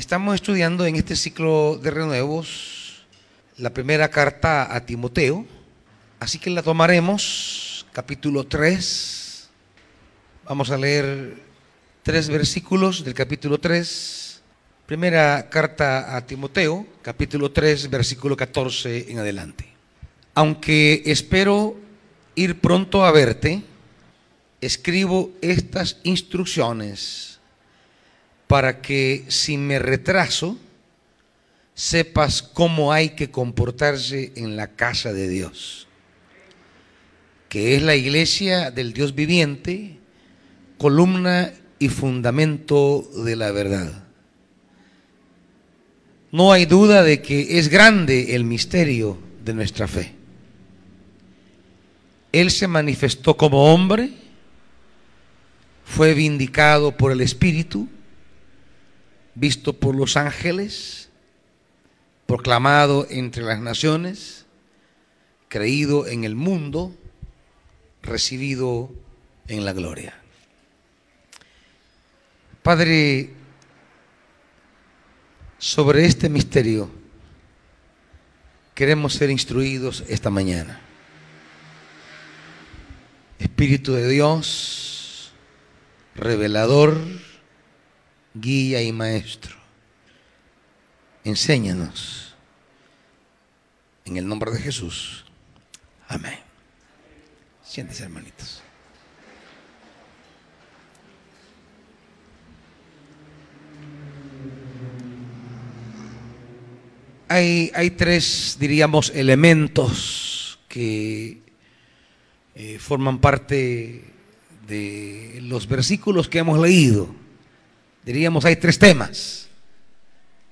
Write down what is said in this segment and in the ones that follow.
Estamos estudiando en este ciclo de renuevos la primera carta a Timoteo, así que la tomaremos, capítulo 3. Vamos a leer tres versículos del capítulo 3. Primera carta a Timoteo, capítulo 3, versículo 14 en adelante. Aunque espero ir pronto a verte, escribo estas instrucciones para que si me retraso, sepas cómo hay que comportarse en la casa de Dios, que es la iglesia del Dios viviente, columna y fundamento de la verdad. No hay duda de que es grande el misterio de nuestra fe. Él se manifestó como hombre, fue vindicado por el Espíritu, visto por los ángeles, proclamado entre las naciones, creído en el mundo, recibido en la gloria. Padre, sobre este misterio queremos ser instruidos esta mañana. Espíritu de Dios, revelador, guía y maestro. Enséñanos. En el nombre de Jesús. Amén. Siéntese, hermanitos. Hay, hay, tres, diríamos, elementos que eh, forman parte de los versículos que hemos leído diríamos, hay tres temas.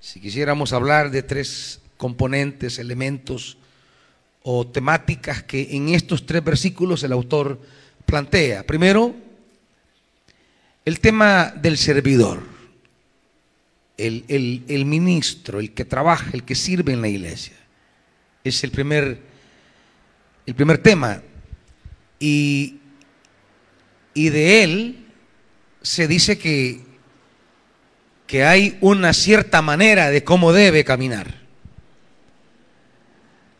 Si quisiéramos hablar de tres componentes, elementos o temáticas que en estos tres versículos el autor plantea. Primero, el tema del servidor, el, el, ministro, el que trabaja, el que sirve en la iglesia. Es el primer, el primer tema. Y, y de él se dice que que hay una cierta manera de cómo debe caminar.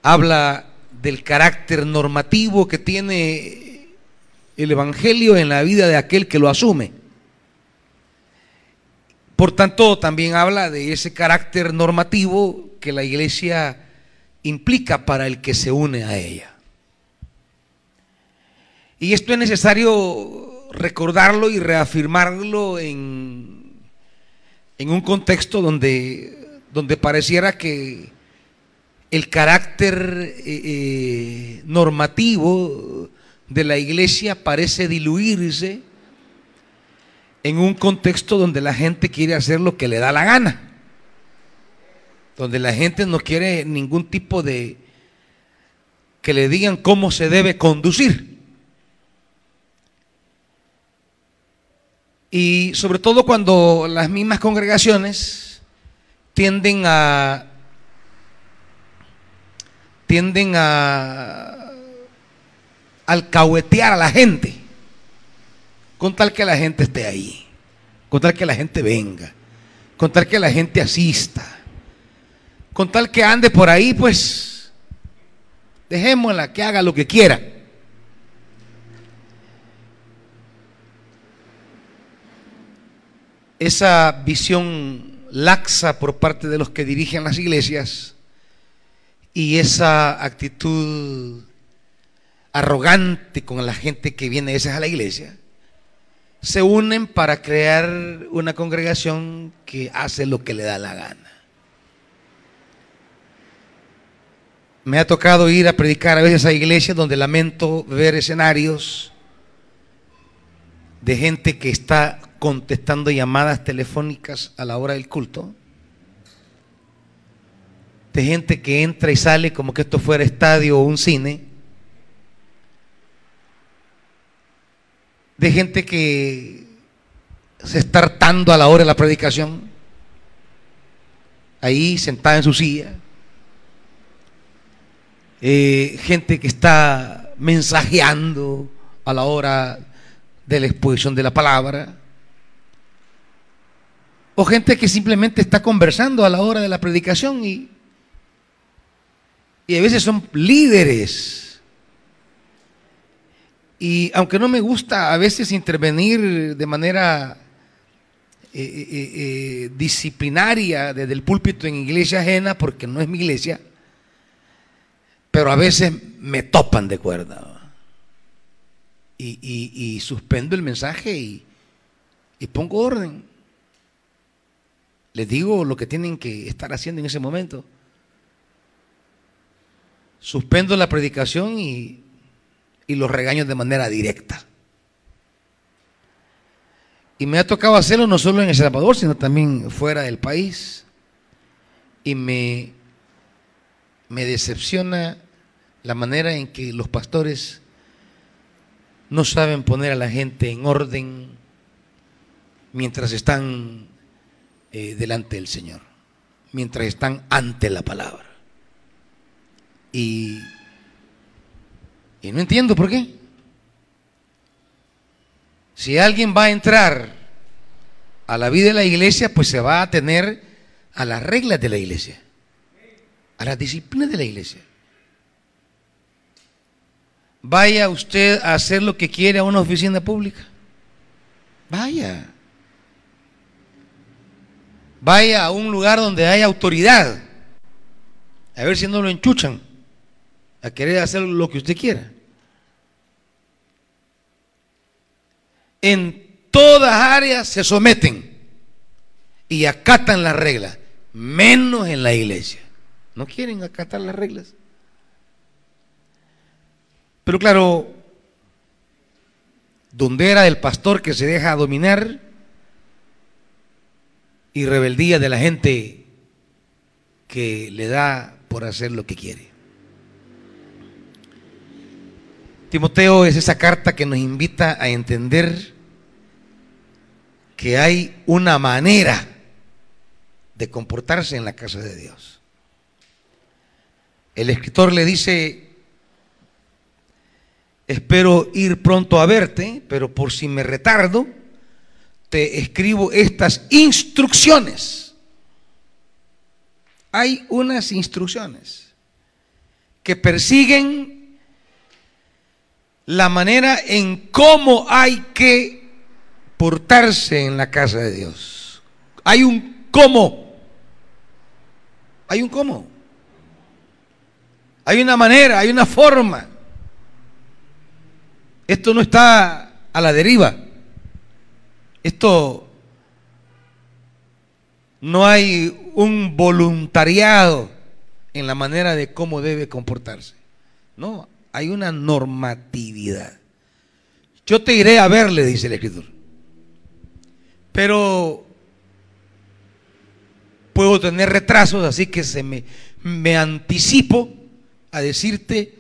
Habla del carácter normativo que tiene el Evangelio en la vida de aquel que lo asume. Por tanto, también habla de ese carácter normativo que la iglesia implica para el que se une a ella. Y esto es necesario recordarlo y reafirmarlo en en un contexto donde, donde pareciera que el carácter eh, eh, normativo de la iglesia parece diluirse en un contexto donde la gente quiere hacer lo que le da la gana, donde la gente no quiere ningún tipo de que le digan cómo se debe conducir. Y sobre todo cuando las mismas congregaciones tienden a tienden a alcahuetear a la gente con tal que la gente esté ahí, con tal que la gente venga, con tal que la gente asista, con tal que ande por ahí, pues dejémosla que haga lo que quiera. Esa visión laxa por parte de los que dirigen las iglesias y esa actitud arrogante con la gente que viene esa a la iglesia, se unen para crear una congregación que hace lo que le da la gana. Me ha tocado ir a predicar a veces a iglesias donde lamento ver escenarios de gente que está contestando llamadas telefónicas a la hora del culto, de gente que entra y sale como que esto fuera estadio o un cine, de gente que se está hartando a la hora de la predicación, ahí sentada en su silla, eh, gente que está mensajeando a la hora de la exposición de la palabra, O gente que simplemente está conversando a la hora de la predicación y, y a veces son líderes. Y aunque no me gusta a veces intervenir de manera eh, eh, eh, disciplinaria desde el púlpito en iglesia ajena, porque no es mi iglesia, pero a veces me topan de cuerda. Y, suspendo el mensaje y, y pongo orden. Les digo lo que tienen que estar haciendo en ese momento. Suspendo la predicación y, los regaños de manera directa. Y me ha tocado hacerlo no solo en El Salvador, sino también fuera del país. Y me decepciona la manera en que los pastores no saben poner a la gente en orden mientras están eh, delante del Señor, mientras están ante la palabra. Y, y no entiendo por qué. Si alguien va a entrar a la vida de la iglesia, pues se va a tener a las reglas de la iglesia, a las disciplinas de la iglesia. Vaya usted a hacer lo que quiere a una oficina pública. Vaya. Vaya a un lugar donde hay autoridad. A ver si no lo enchuchan a querer hacer lo que usted quiera. En todas áreas se someten y acatan las reglas, menos en la iglesia. No quieren acatar las reglas. Pero claro, donde era el pastor que se deja dominar y rebeldía de la gente que le da por hacer lo que quiere. Timoteo es esa carta que nos invita a entender que hay una manera de comportarse en la casa de Dios. El escritor le dice, espero ir pronto a verte, pero por si me retardo, te escribo estas instrucciones. Hay unas instrucciones que persiguen la manera en cómo hay que portarse en la casa de Dios. Hay un cómo. Hay un cómo. Hay una manera, hay una forma. Esto no está a la deriva. Esto no hay un voluntariado en la manera de cómo debe comportarse. No, hay una normatividad. Yo te iré a verle, dice el escritor. Pero puedo tener retrasos, así que se me, me anticipo a decirte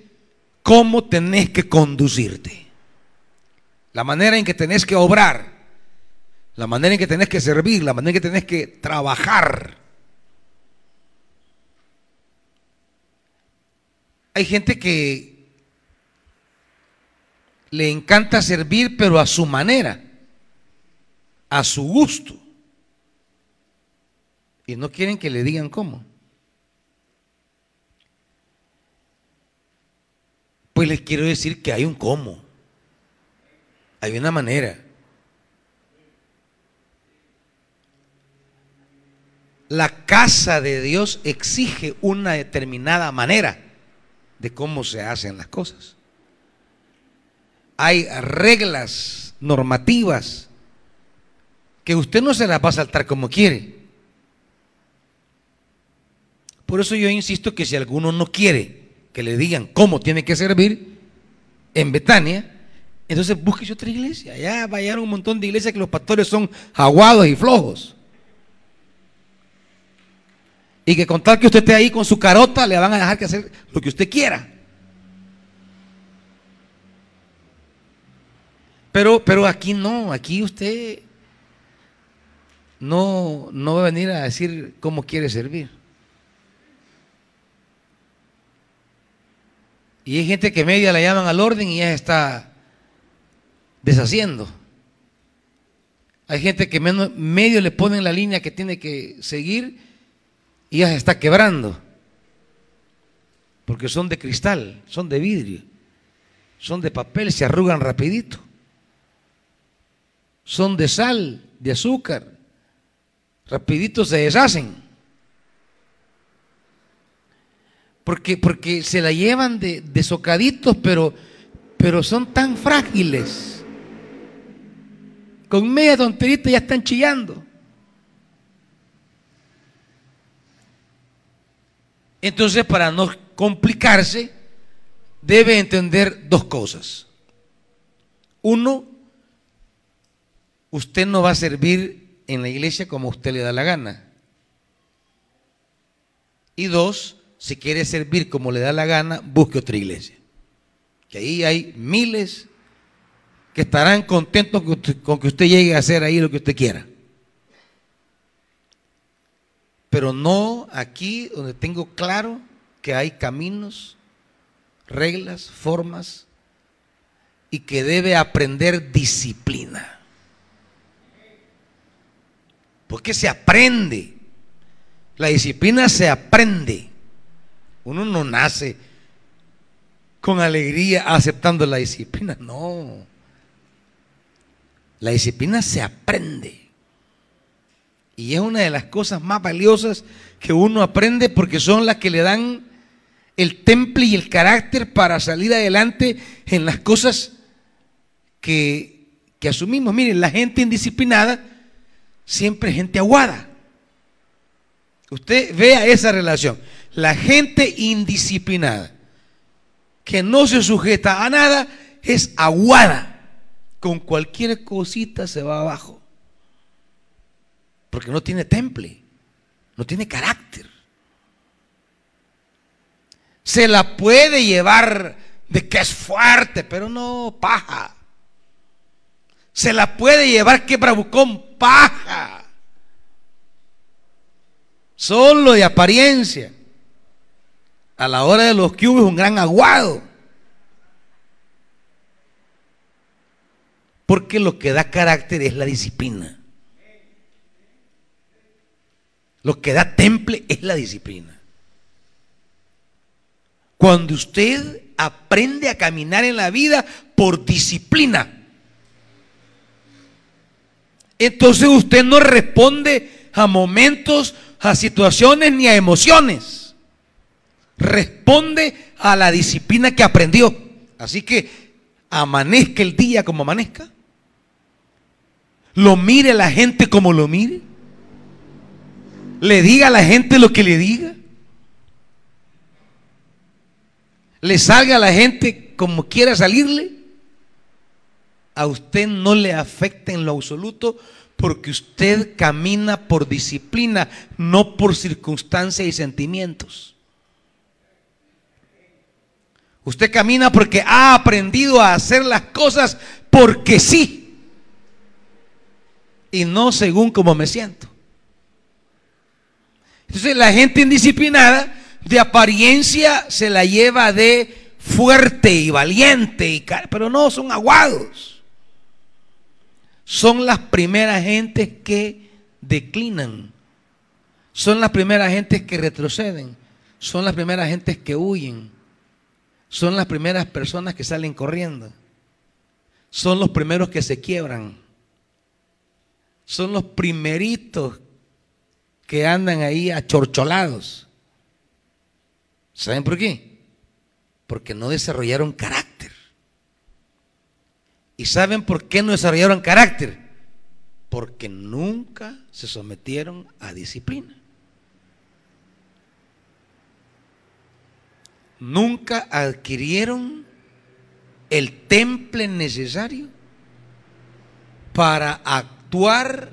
cómo tenés que conducirte. La manera en que tenés que obrar, la manera en que tenés que servir, la manera en que tenés que trabajar. Hay gente que le encanta servir, pero a su manera, a su gusto. Y no quieren que le digan cómo. Pues les quiero decir que hay un cómo. Hay una manera. La casa de Dios exige una determinada manera de cómo se hacen las cosas hay reglas normativas que usted no se las va a saltar como quiere. Por eso yo insisto que si alguno no quiere que le digan cómo tiene que servir en Betania, entonces busque otra iglesia. Ya vayan un montón de iglesias que los pastores son aguados y flojos. Y que con tal que usted esté ahí con su carota, le van a dejar que hacer lo que usted quiera. Pero, pero aquí no, aquí usted no, no va a venir a decir cómo quiere servir. Y hay gente que media la llaman al orden y ya está deshaciendo. Hay gente que medio le ponen la línea que tiene que seguir y ya se está quebrando. Porque son de cristal, son de vidrio, son de papel, se arrugan rapidito. Son de sal, de azúcar, rapidito se deshacen. Porque, porque se la llevan de, de pero, pero son tan frágiles con media tonterita ya están chillando. Entonces, para no complicarse, debe entender dos cosas. Uno, usted no va a servir en la iglesia como usted le da la gana. Y dos, si quiere servir como le da la gana, busque otra iglesia. Que ahí hay miles que estarán contentos con que usted llegue a hacer ahí lo que usted quiera. Pero no aquí donde tengo claro que hay caminos, reglas, formas y que debe aprender disciplina. Porque se aprende. La disciplina se aprende. Uno no nace con alegría aceptando la disciplina, no. La disciplina se aprende. Y es una de las cosas más valiosas que uno aprende porque son las que le dan el temple y el carácter para salir adelante en las cosas que, que asumimos. Miren, la gente indisciplinada siempre es gente aguada. Usted vea esa relación. La gente indisciplinada, que no se sujeta a nada, es aguada con cualquier cosita se va abajo. Porque no tiene temple, no tiene carácter. Se la puede llevar de que es fuerte, pero no paja. Se la puede llevar que bravucón, paja. Solo de apariencia. A la hora de los cubos un gran aguado. Porque lo que da carácter es la disciplina. Lo que da temple es la disciplina. Cuando usted aprende a caminar en la vida por disciplina, entonces usted no responde a momentos, a situaciones ni a emociones. Responde a la disciplina que aprendió. Así que amanezca el día como amanezca lo mire la gente como lo mire, le diga a la gente lo que le diga, le salga a la gente como quiera salirle, a usted no le afecta en lo absoluto porque usted camina por disciplina, no por circunstancias y sentimientos. Usted camina porque ha aprendido a hacer las cosas porque sí y no según como me siento. Entonces la gente indisciplinada de apariencia se la lleva de fuerte y valiente, y, pero no, son aguados. Son las primeras gentes que declinan. Son las primeras gentes que retroceden. Son las primeras gentes que huyen. Son las primeras personas que salen corriendo. Son los primeros que se quiebran son los primeritos que andan ahí achorcholados. ¿Saben por qué? Porque no desarrollaron carácter. ¿Y saben por qué no desarrollaron carácter? Porque nunca se sometieron a disciplina. Nunca adquirieron el temple necesario para actuar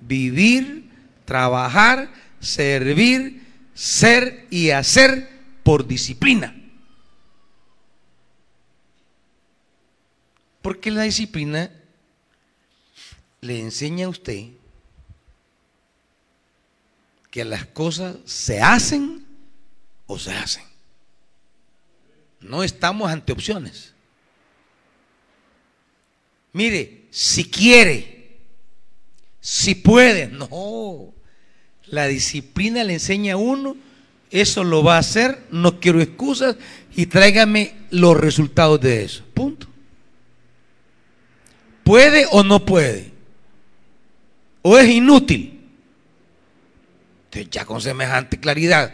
vivir, trabajar, servir, ser y hacer por disciplina. Porque la disciplina le enseña a usted que las cosas se hacen o se hacen. No estamos ante opciones. Mire, si quiere Si puede, no. La disciplina le enseña a uno, eso lo va a hacer, no quiero excusas y tráigame los resultados de eso. Punto. ¿Puede o no puede? ¿O es inútil? Entonces ya con semejante claridad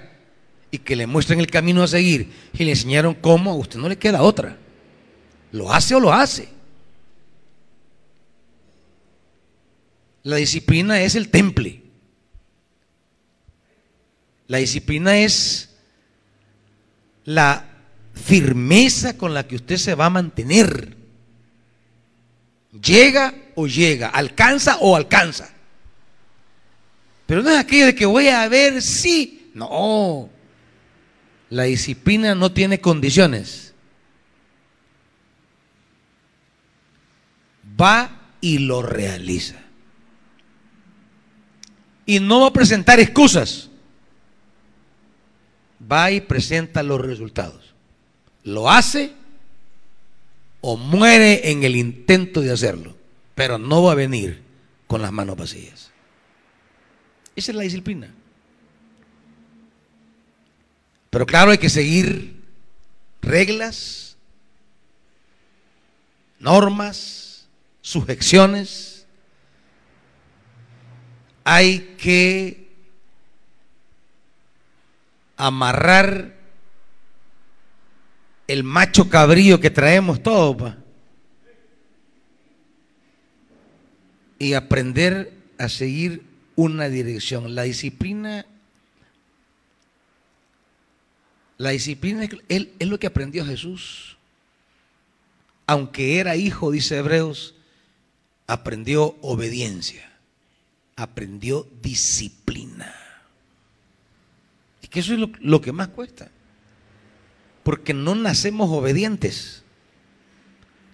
y que le muestren el camino a seguir y le enseñaron cómo, a usted no le queda otra. ¿Lo hace o lo hace? La disciplina es el temple. La disciplina es la firmeza con la que usted se va a mantener. Llega o llega, alcanza o alcanza. Pero no es aquello de que voy a ver si. No. La disciplina no tiene condiciones. Va y lo realiza. Y no va a presentar excusas. Va y presenta los resultados. Lo hace o muere en el intento de hacerlo. Pero no va a venir con las manos vacías. Esa es la disciplina. Pero claro, hay que seguir reglas, normas, sujeciones. Hay que amarrar el macho cabrío que traemos todos. Y aprender a seguir una dirección. La disciplina, la disciplina es lo que aprendió Jesús. Aunque era hijo, dice Hebreos, aprendió obediencia, aprendió disciplina. Que eso es lo, que más cuesta. Porque no nacemos obedientes.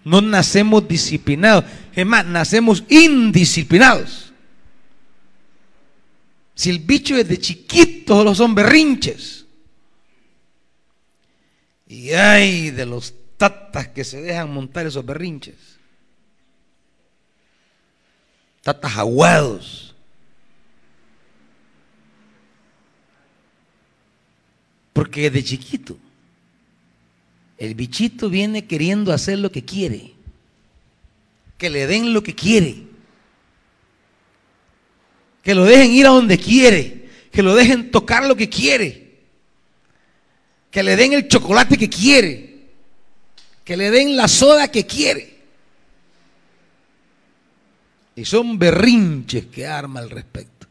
No nacemos disciplinados. Es más, nacemos indisciplinados. Si el bicho desde chiquito los son berrinches. Y hay de los tatas que se dejan montar esos berrinches. Tatas aguados. Porque desde chiquito el bichito viene queriendo hacer lo que quiere. Que le den lo que quiere que lo dejen ir a donde quiere, que lo dejen tocar lo que quiere, que le den el chocolate que quiere, que le den la soda que quiere. Y son berrinches que arma al respecto.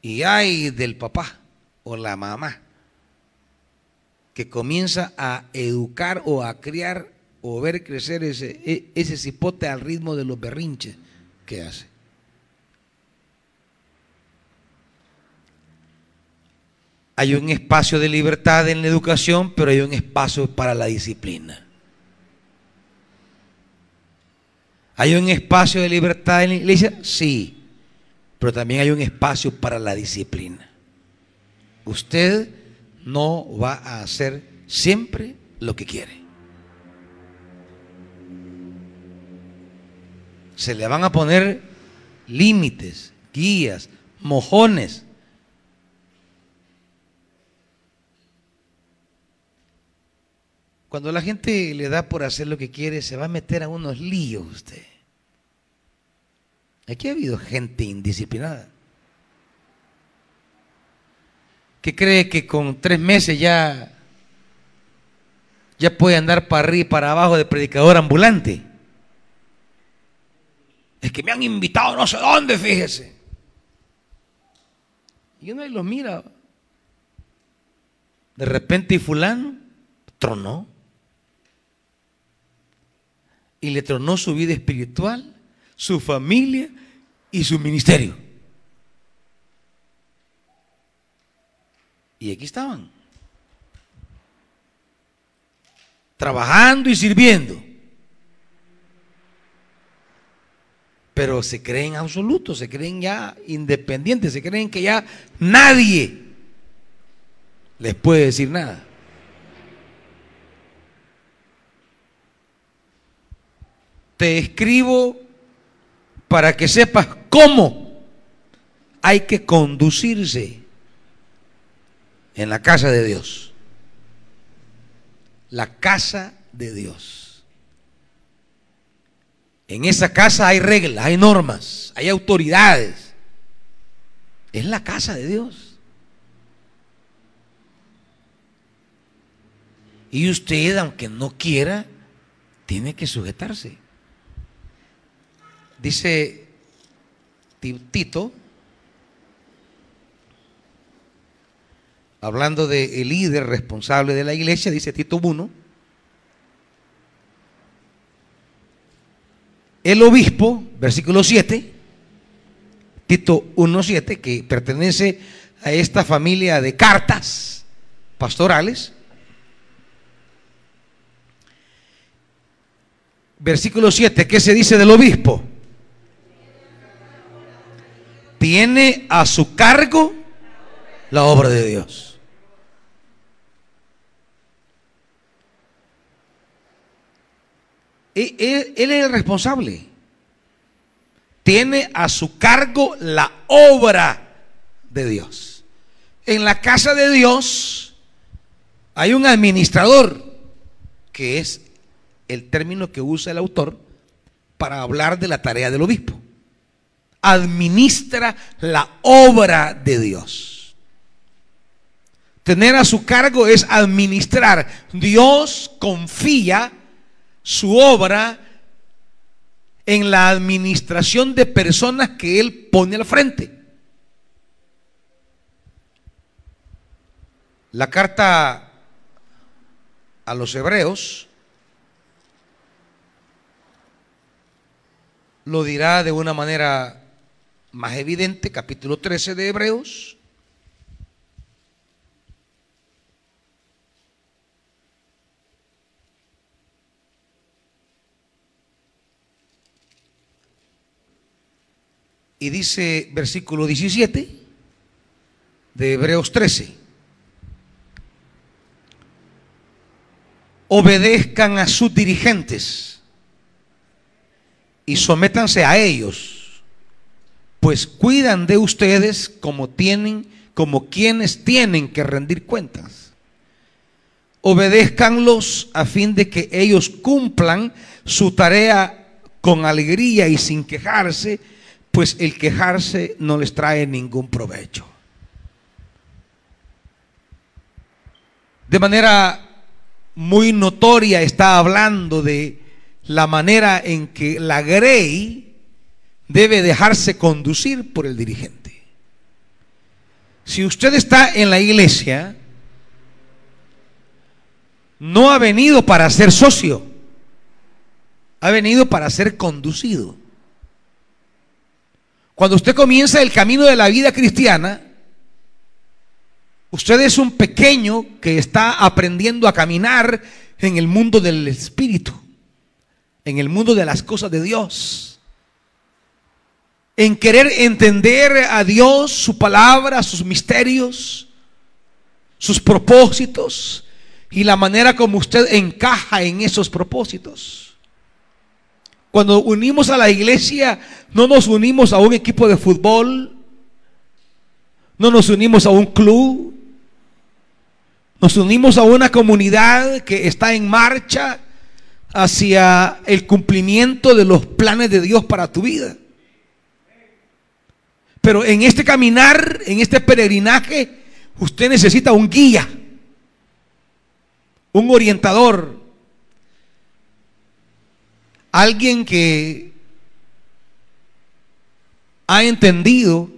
Y hay del papá o la mamá que comienza a educar o a criar o ver crecer ese, e, ese cipote al ritmo de los berrinches que hace. Hay un espacio de libertad en la educación, pero hay un espacio para la disciplina. ¿Hay un espacio de libertad en la iglesia? Sí, pero también hay un espacio para la disciplina. Usted no va a hacer siempre lo que quiere. Se le van a poner límites, guías, mojones Cuando la gente le da por hacer lo que quiere, se va a meter a unos líos usted. Aquí ha habido gente indisciplinada. Que cree que con tres meses ya, ya puede andar para arriba y para abajo de predicador ambulante? Es que me han invitado no sé dónde, fíjese. Y uno ahí los mira. De repente y fulano tronó y le tronó su vida espiritual, su familia y su ministerio. Y aquí estaban, trabajando y sirviendo. Pero se creen absolutos, se creen ya independientes, se creen que ya nadie les puede decir nada. te escribo para que sepas cómo hay que conducirse en la casa de Dios. La casa de Dios. En esa casa hay reglas, hay normas, hay autoridades. Es la casa de Dios. Y usted, aunque no quiera, tiene que sujetarse. Dice Tito, hablando del líder responsable de la iglesia, dice Tito 1, el obispo, versículo 7, Tito 1.7, que pertenece a esta familia de cartas pastorales, versículo 7, ¿qué se dice del obispo? Tiene a su cargo la obra de Dios. Él, él, es el responsable. Tiene a su cargo la obra de Dios. En la casa de Dios hay un administrador que es el término que usa el autor para hablar de la tarea del obispo. Administra la obra de Dios. Tener a su cargo es administrar. Dios confía su obra en la administración de personas que Él pone al frente. La carta a los hebreos lo dirá de una manera más evidente, capítulo 13 de Hebreos. Y dice versículo 17 de Hebreos 13. Obedezcan a sus dirigentes y sométanse a ellos, pues cuidan de ustedes como tienen, como quienes tienen que rendir cuentas. Obedézcanlos a fin de que ellos cumplan su tarea con alegría y sin quejarse, pues el quejarse no les trae ningún provecho. De manera muy notoria está hablando de la manera en que la Grey debe dejarse conducir por el dirigente. Si usted está en la iglesia, no ha venido para ser socio, ha venido para ser conducido. Cuando usted comienza el camino de la vida cristiana, usted es un pequeño que está aprendiendo a caminar en el mundo del espíritu en el mundo de las cosas de Dios. En querer entender a Dios, su palabra, sus misterios, sus propósitos y la manera como usted encaja en esos propósitos. Cuando unimos a la iglesia, no nos unimos a un equipo de fútbol, no nos unimos a un club, nos unimos a una comunidad que está en marcha hacia el cumplimiento de los planes de Dios para tu vida. Pero en este caminar, en este peregrinaje, usted necesita un guía, un orientador, alguien que ha entendido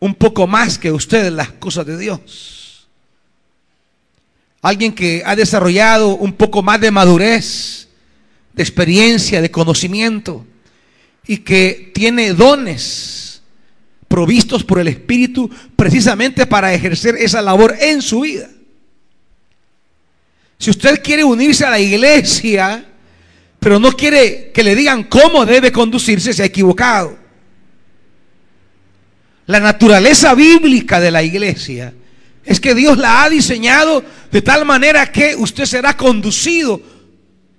un poco más que usted las cosas de Dios alguien que ha desarrollado un poco más de madurez, de experiencia, de conocimiento, y que tiene dones provistos por el Espíritu precisamente para ejercer esa labor en su vida. Si usted quiere unirse a la iglesia, pero no quiere que le digan cómo debe conducirse, se ha equivocado. La naturaleza bíblica de la iglesia es que Dios la ha diseñado de tal manera que usted será conducido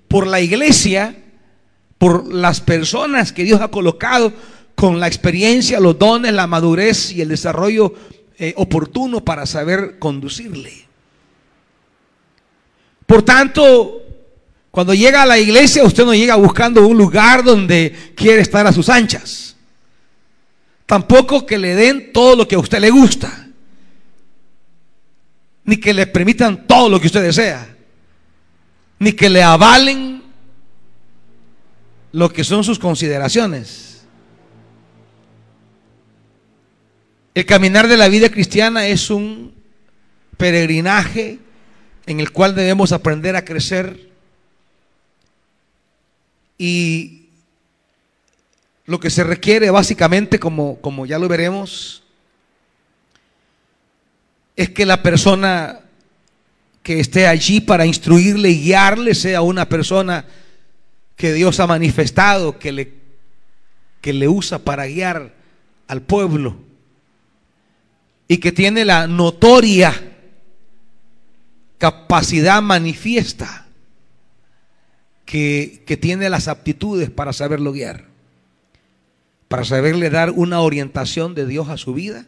por la iglesia por las personas que Dios ha colocado con la experiencia, los dones, la madurez y el desarrollo eh, oportuno para saber conducirle. Por tanto, cuando llega a la iglesia, usted no llega buscando un lugar donde quiere estar a sus anchas. Tampoco que le den todo lo que a usted le gusta. Ni que le permitan todo lo que usted desea. Ni que le avalen lo que son sus consideraciones. El caminar de la vida cristiana es un peregrinaje en el cual debemos aprender a crecer y lo que se requiere básicamente, como, como ya lo veremos, es que la persona que esté allí para instruirle y guiarle sea una persona que Dios ha manifestado, que le, que le usa para guiar al pueblo y que tiene la notoria capacidad manifiesta que, tiene las aptitudes para saberlo guiar, para saberle dar una orientación de Dios a su vida,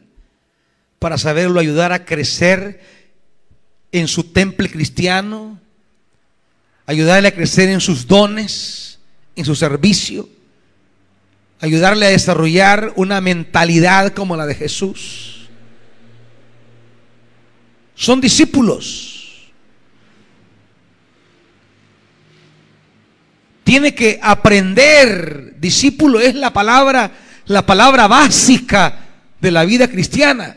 para saberlo ayudar a crecer en su temple cristiano, ayudarle a crecer en sus dones, en su servicio, ayudarle a desarrollar una mentalidad como la de Jesús. Son discípulos tiene que aprender. Discípulo es la palabra, la palabra básica de la vida cristiana.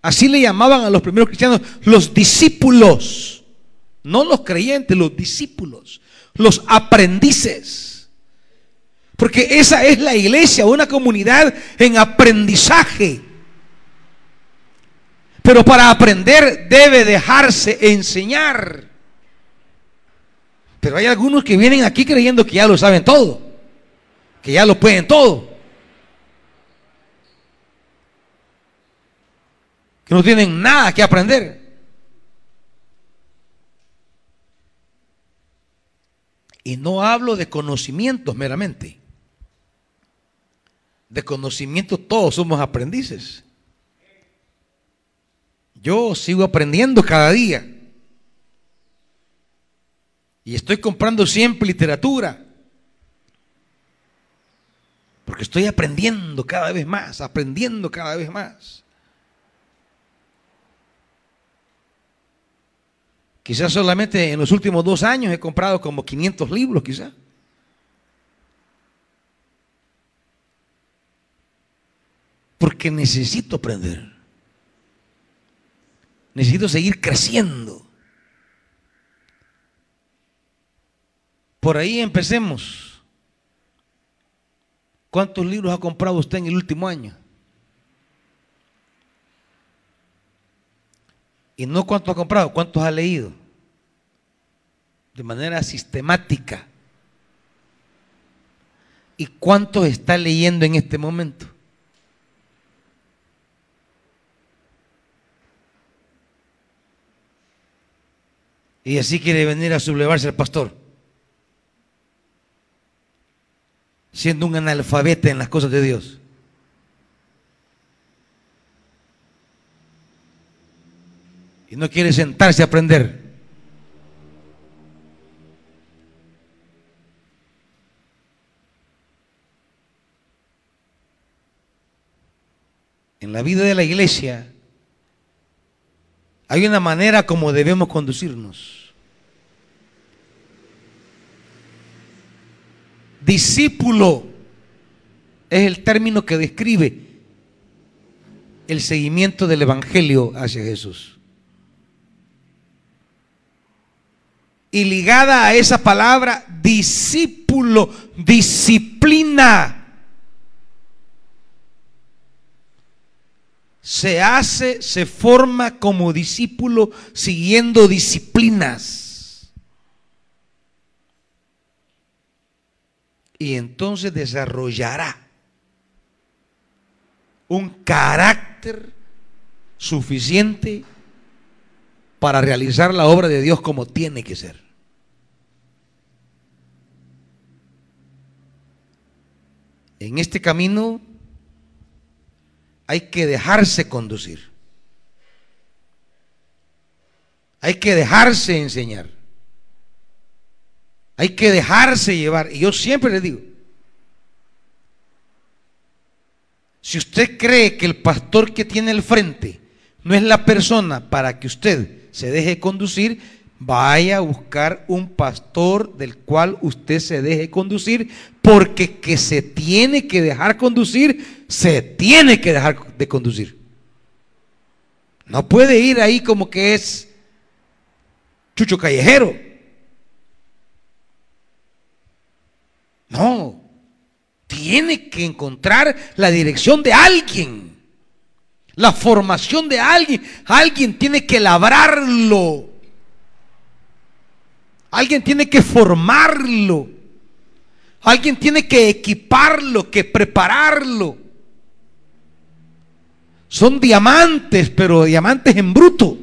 Así le llamaban a los primeros cristianos los discípulos, no los creyentes, los discípulos, los aprendices. Porque esa es la iglesia, una comunidad en aprendizaje. Pero para aprender debe dejarse enseñar. Pero hay algunos que vienen aquí creyendo que ya lo saben todo, que ya lo pueden todo. Que no tienen nada que aprender. Y no hablo de conocimientos meramente. De conocimiento todos somos aprendices. Yo sigo aprendiendo cada día. Y estoy comprando siempre literatura. Porque estoy aprendiendo cada vez más, aprendiendo cada vez más. Quizás solamente en los últimos dos años he comprado como 500 libros, quizás. Porque necesito aprender. Necesito seguir creciendo. Por ahí empecemos. ¿Cuántos libros ha comprado usted en el último año? Y no cuántos ha comprado, cuántos ha leído. De manera sistemática. ¿Y cuántos está leyendo en este momento? Y así quiere venir a sublevarse el pastor. Siendo un analfabeta en las cosas de Dios. Y no quiere sentarse a aprender. En la vida de la iglesia hay una manera como debemos conducirnos. Discípulo es el término que describe el seguimiento del Evangelio hacia Jesús. Y ligada a esa palabra, discípulo, disciplina. Se hace, se forma como discípulo siguiendo disciplinas. Y entonces desarrollará un carácter suficiente para realizar la obra de Dios como tiene que ser. En este camino hay que dejarse conducir. Hay que dejarse enseñar. Hay que dejarse llevar. Y yo siempre le digo, si usted cree que el pastor que tiene el frente no es la persona para que usted se deje conducir, vaya a buscar un pastor del cual usted se deje conducir, porque que se tiene que dejar conducir, se tiene que dejar de conducir. No puede ir ahí como que es chucho callejero. No, tiene que encontrar la dirección de alguien, la formación de alguien. Alguien tiene que labrarlo. Alguien tiene que formarlo. Alguien tiene que equiparlo, que prepararlo. Son diamantes, pero diamantes en bruto.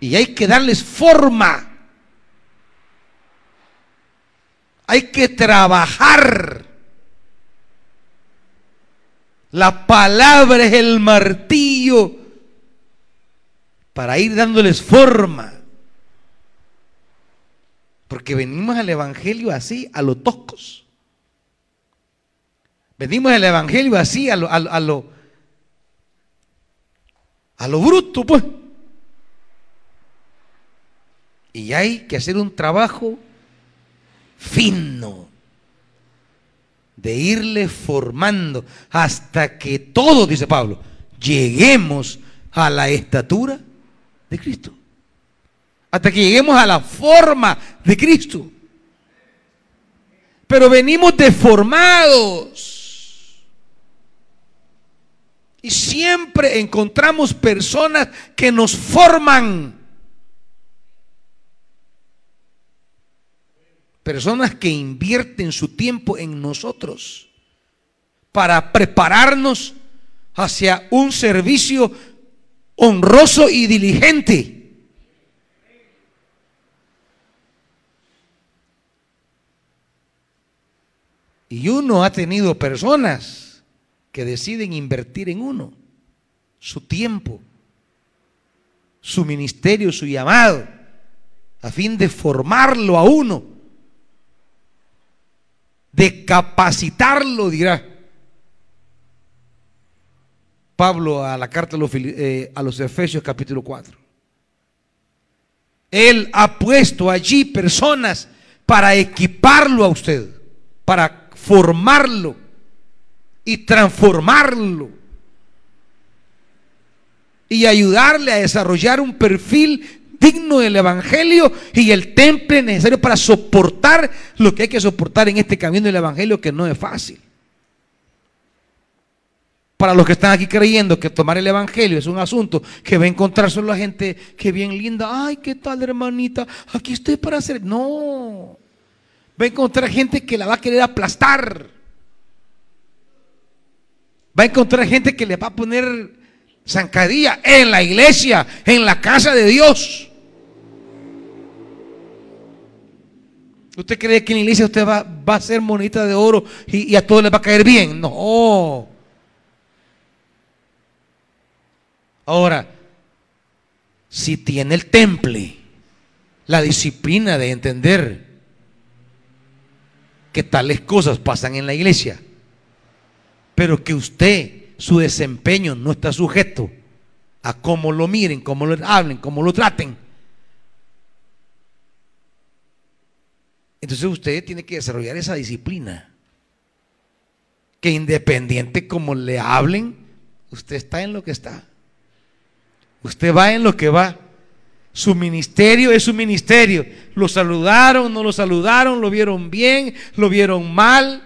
Y hay que darles forma. Hay que trabajar. La palabra es el martillo para ir dándoles forma. Porque venimos al Evangelio así, a los toscos. Venimos al Evangelio así, a lo, a, a lo, a lo bruto, pues. Y hay que hacer un trabajo fino de irle formando hasta que todos, dice Pablo, lleguemos a la estatura de Cristo. Hasta que lleguemos a la forma de Cristo. Pero venimos deformados. Y siempre encontramos personas que nos forman. Personas que invierten su tiempo en nosotros para prepararnos hacia un servicio honroso y diligente. Y uno ha tenido personas que deciden invertir en uno su tiempo, su ministerio, su llamado, a fin de formarlo a uno de capacitarlo, dirá Pablo a la carta a los, eh, los Efesios capítulo 4. Él ha puesto allí personas para equiparlo a usted, para formarlo y transformarlo y ayudarle a desarrollar un perfil digno del Evangelio y el temple necesario para soportar lo que hay que soportar en este camino del Evangelio que no es fácil. Para los que están aquí creyendo que tomar el Evangelio es un asunto que va a encontrar solo la gente que bien linda, ay, ¿qué tal hermanita? Aquí estoy para hacer. No, va a encontrar gente que la va a querer aplastar. Va a encontrar gente que le va a poner zancadilla en la iglesia, en la casa de Dios. ¿Usted cree que en la iglesia usted va, a ser monita de oro y, y a todos les va a caer bien? No. Ahora, si tiene el temple, la disciplina de entender que tales cosas pasan en la iglesia, pero que usted, su desempeño no está sujeto a cómo lo miren, cómo lo hablen, cómo lo traten, Entonces usted tiene que desarrollar esa disciplina. Que independiente como le hablen, usted está en lo que está. Usted va en lo que va. Su ministerio es su ministerio. Lo saludaron, no lo saludaron, lo vieron bien, lo vieron mal,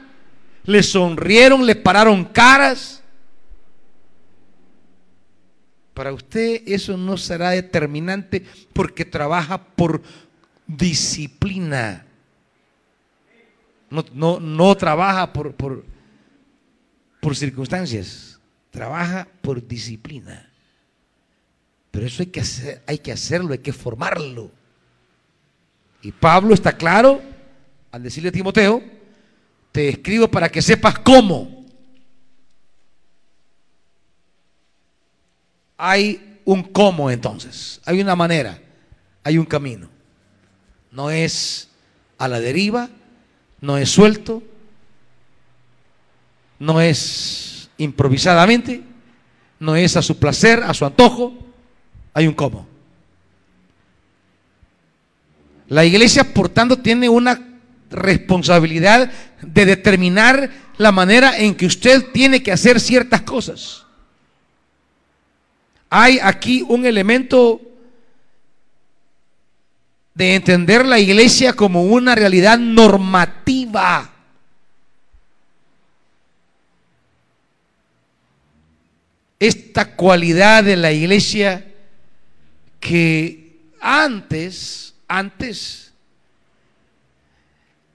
le sonrieron, le pararon caras. Para usted eso no será determinante porque trabaja por disciplina. No, no, trabaja por, por, por circunstancias, trabaja por disciplina. Pero eso hay que, hacer, hay que hacerlo, hay que formarlo. Y Pablo está claro al decirle a Timoteo, te escribo para que sepas cómo. Hay un cómo entonces, hay una manera, hay un camino. No es a la deriva, no es suelto, no es improvisadamente, no es a su placer, a su antojo, hay un cómo. La iglesia, por tanto, tiene una responsabilidad de determinar la manera en que usted tiene que hacer ciertas cosas. Hay aquí un elemento de entender la iglesia como una realidad normativa. Esta cualidad de la iglesia que antes, antes,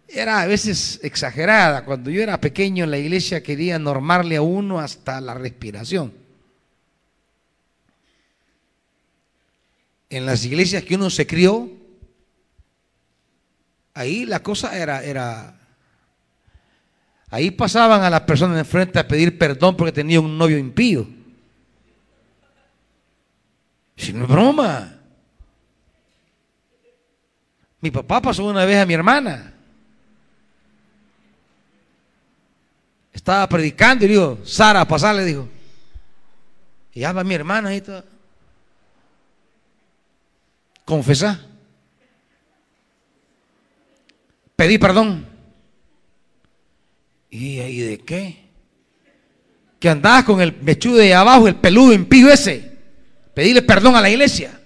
era a veces exagerada. Cuando yo era pequeño, la iglesia quería normarle a uno hasta la respiración. En las iglesias que uno se crió, ahí la cosa era, era, ahí pasaban a las personas enfrente a pedir perdón porque tenía un novio impío. Si no es broma. Mi papá pasó una vez a mi hermana. Estaba predicando y le digo, Sara, pasarle, dijo. Y va mi hermana ahí toda. Confesá. Pedí perdón. ¿Y, ahí de qué? Que andabas con el mechudo de abajo, el peludo impío ese. Pedirle perdón a la iglesia.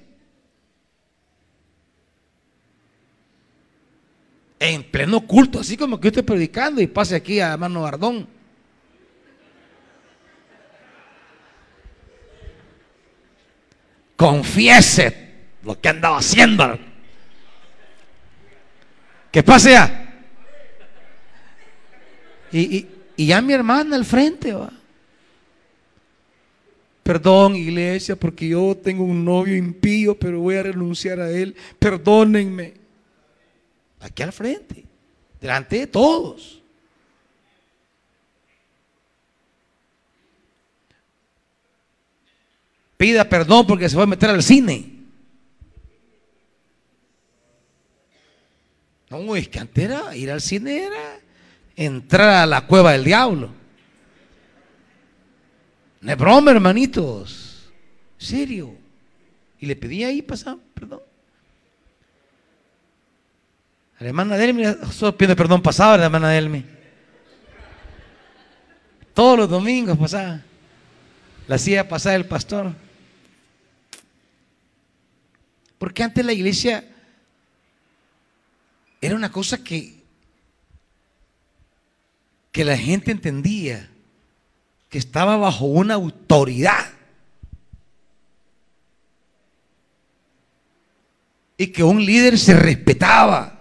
En pleno culto, así como que yo estoy predicando y pase aquí a hermano Bardón. Confiese lo que andaba haciendo. Que pase ya. Y, ya mi hermana al frente va. Perdón, iglesia, porque yo tengo un novio impío, pero voy a renunciar a él. Perdónenme. Aquí al frente, delante de todos. Pida perdón porque se va a meter al cine. No, es que antes era ir al cine era entrar a la cueva del diablo. No es broma, hermanitos. Serio. Y le pedí ahí pasar, perdón. A la hermana Delmi, solo pide perdón pasaba a la hermana Delmi. Todos los domingos pasaba. La hacía pasar el pastor. Porque antes la iglesia era una cosa que, que la gente entendía, que estaba bajo una autoridad. Y que un líder se respetaba.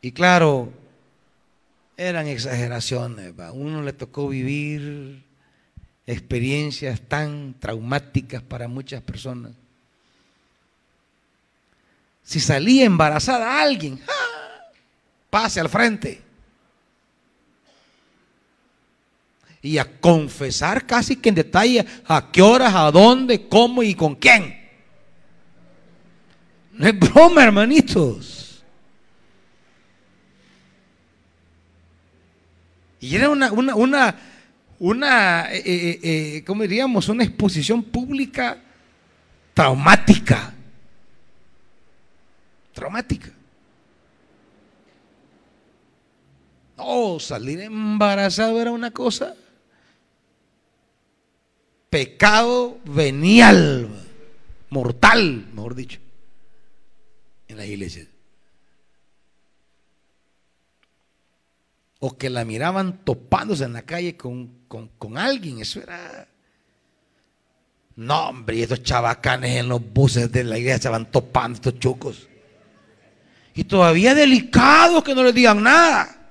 Y claro, eran exageraciones. A uno le tocó vivir experiencias tan traumáticas para muchas personas. Si salía embarazada alguien, pase al frente. Y a confesar casi que en detalle a qué horas, a dónde, cómo y con quién. No es broma, hermanitos. Y era una, una, una, una eh, eh, eh, ¿cómo diríamos? Una exposición pública traumática traumática. No, salir embarazado era una cosa. Pecado venial, mortal, mejor dicho, en la iglesia. O que la miraban topándose en la calle con, con alguien, eso era no, hombre, estos chavacanes en los buses de la iglesia se van topando estos chucos. Y todavía delicados que no les digan nada.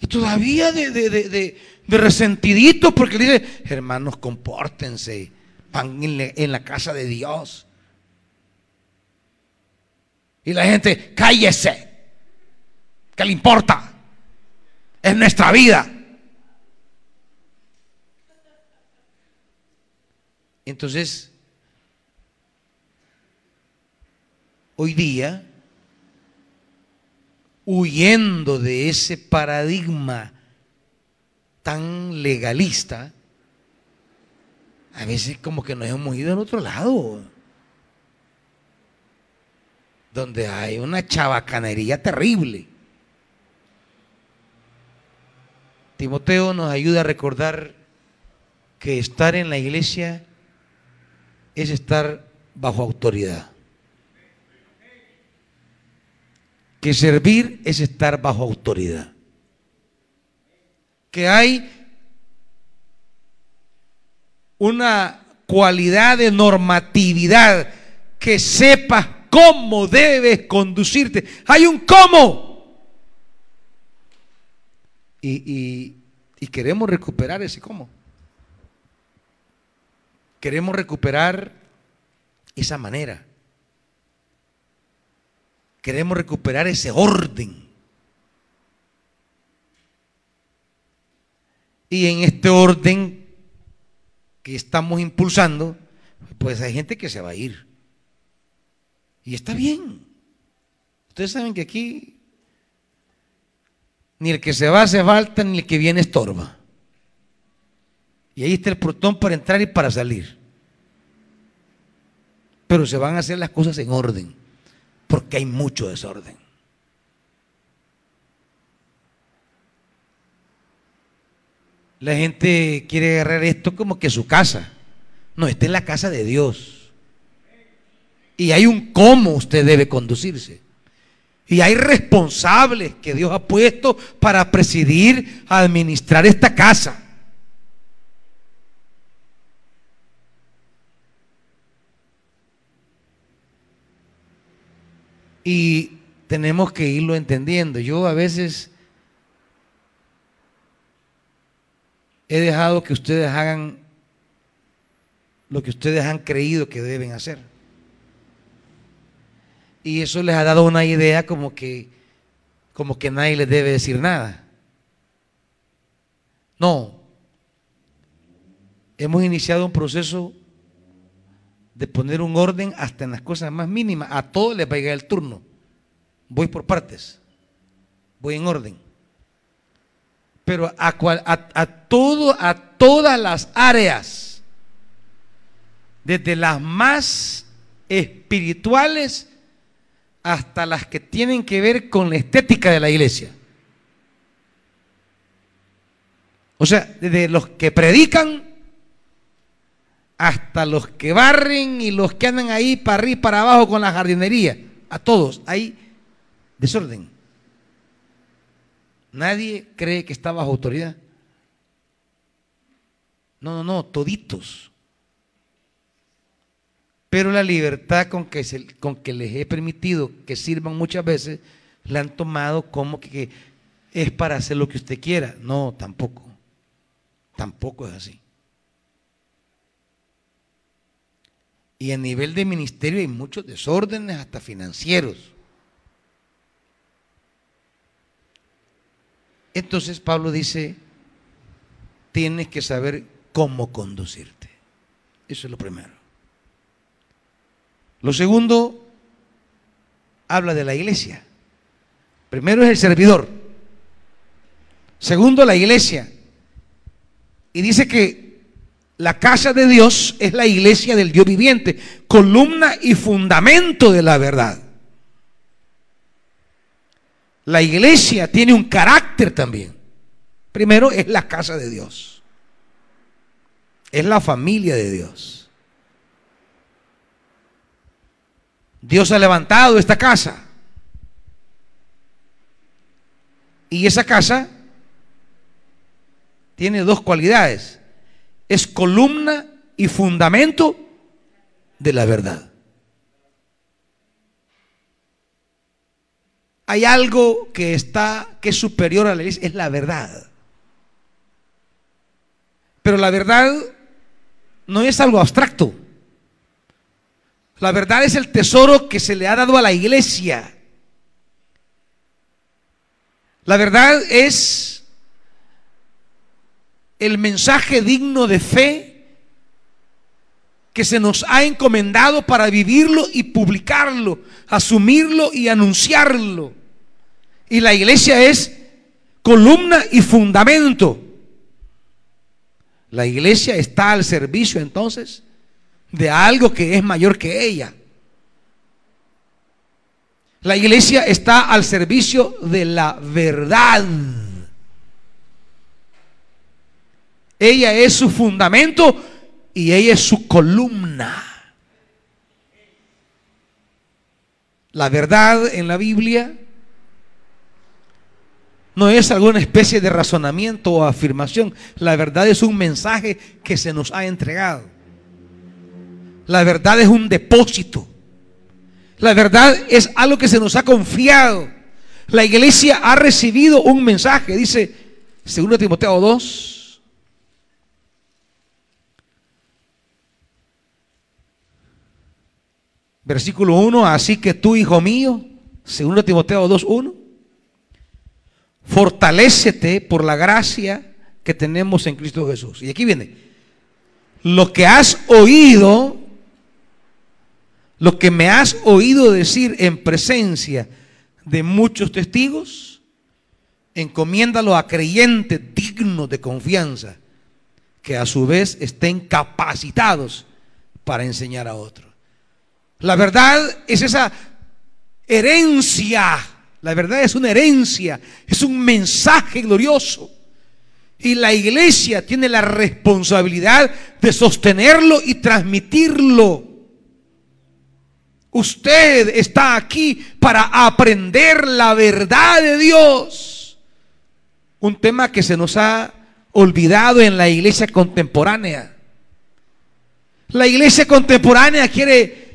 Y todavía de, resentiditos porque le dice, hermanos, compórtense, van en la casa de Dios. Y la gente, cállese. ¿Qué le importa? Es nuestra vida. Entonces, hoy día, huyendo de ese paradigma tan legalista, a veces como que nos hemos ido al otro lado, donde hay una chabacanería terrible. Timoteo nos ayuda a recordar que estar en la iglesia es estar bajo autoridad. Que servir es estar bajo autoridad. Que hay una cualidad de normatividad que sepas cómo debes conducirte. Hay un cómo. Y, queremos recuperar ese cómo. Queremos recuperar esa manera. Queremos recuperar ese orden. Y en este orden que estamos impulsando, pues hay gente que se va a ir. Y está bien. Ustedes saben que aquí ni el que se va hace falta, ni el que viene estorba. Y ahí está el portón para entrar y para salir. Pero se van a hacer las cosas en orden, porque hay mucho desorden. La gente quiere agarrar esto como que su casa. No, esta es la casa de Dios. Y hay un cómo usted debe conducirse. Y hay responsables que Dios ha puesto para presidir, administrar esta casa. Y tenemos que irlo entendiendo. Yo a veces he dejado que ustedes hagan lo que ustedes han creído que deben hacer. Y eso les ha dado una idea como que, como que nadie les debe decir nada. No. Hemos iniciado un proceso de poner un orden hasta en las cosas más mínimas. A todos les va a llegar el turno. Voy por partes. Voy en orden pero a, a, todo, a todas las áreas, desde las más espirituales hasta las que tienen que ver con la estética de la iglesia. O sea, desde los que predican hasta los que barren y los que andan ahí para arriba y para abajo con la jardinería. A todos hay desorden. Nadie cree que está bajo autoridad. No, no, no, toditos. Pero la libertad con que, con que les he permitido que sirvan muchas veces, la han tomado como que es para hacer lo que usted quiera. No, tampoco. Tampoco es así. Y a nivel de ministerio hay muchos desórdenes, hasta financieros. Entonces Pablo dice, tienes que saber cómo conducirte. Eso es lo primero. Lo segundo, habla de la iglesia. Primero es el servidor. Segundo, la iglesia. Y dice que la casa de Dios es la iglesia del Dios viviente, columna y fundamento de la verdad. La iglesia tiene un carácter también. Primero es la casa de Dios. Es la familia de Dios. Dios ha levantado esta casa. Y esa casa tiene dos cualidades. Es columna y fundamento de la verdad. hay algo que está, que es superior a la ley, es la verdad. Pero la verdad no es algo abstracto. La verdad es el tesoro que se le ha dado a la iglesia. La verdad es el mensaje digno de fe que se nos ha encomendado para vivirlo y publicarlo, asumirlo y anunciarlo. Y la iglesia es columna y fundamento. La iglesia está al servicio entonces de algo que es mayor que ella. La iglesia está al servicio de la verdad. Ella es su fundamento y ella es su columna. La verdad en la Biblia no es alguna especie de razonamiento o afirmación. La verdad es un mensaje que se nos ha entregado. La verdad es un depósito. La verdad es algo que se nos ha confiado. La iglesia ha recibido un mensaje, dice 2 Timoteo 2. Versículo 1, así que tú, hijo mío, 2 Timoteo 2, 1 fortalécete por la gracia que tenemos en Cristo Jesús. Y aquí viene, lo que has oído, lo que me has oído decir en presencia de muchos testigos, encomiéndalo a creyentes dignos de confianza, que a su vez estén capacitados para enseñar a otros. La verdad es esa herencia la verdad es una herencia, es un mensaje glorioso. Y la iglesia tiene la responsabilidad de sostenerlo y transmitirlo. Usted está aquí para aprender la verdad de Dios. Un tema que se nos ha olvidado en la iglesia contemporánea. La iglesia contemporánea quiere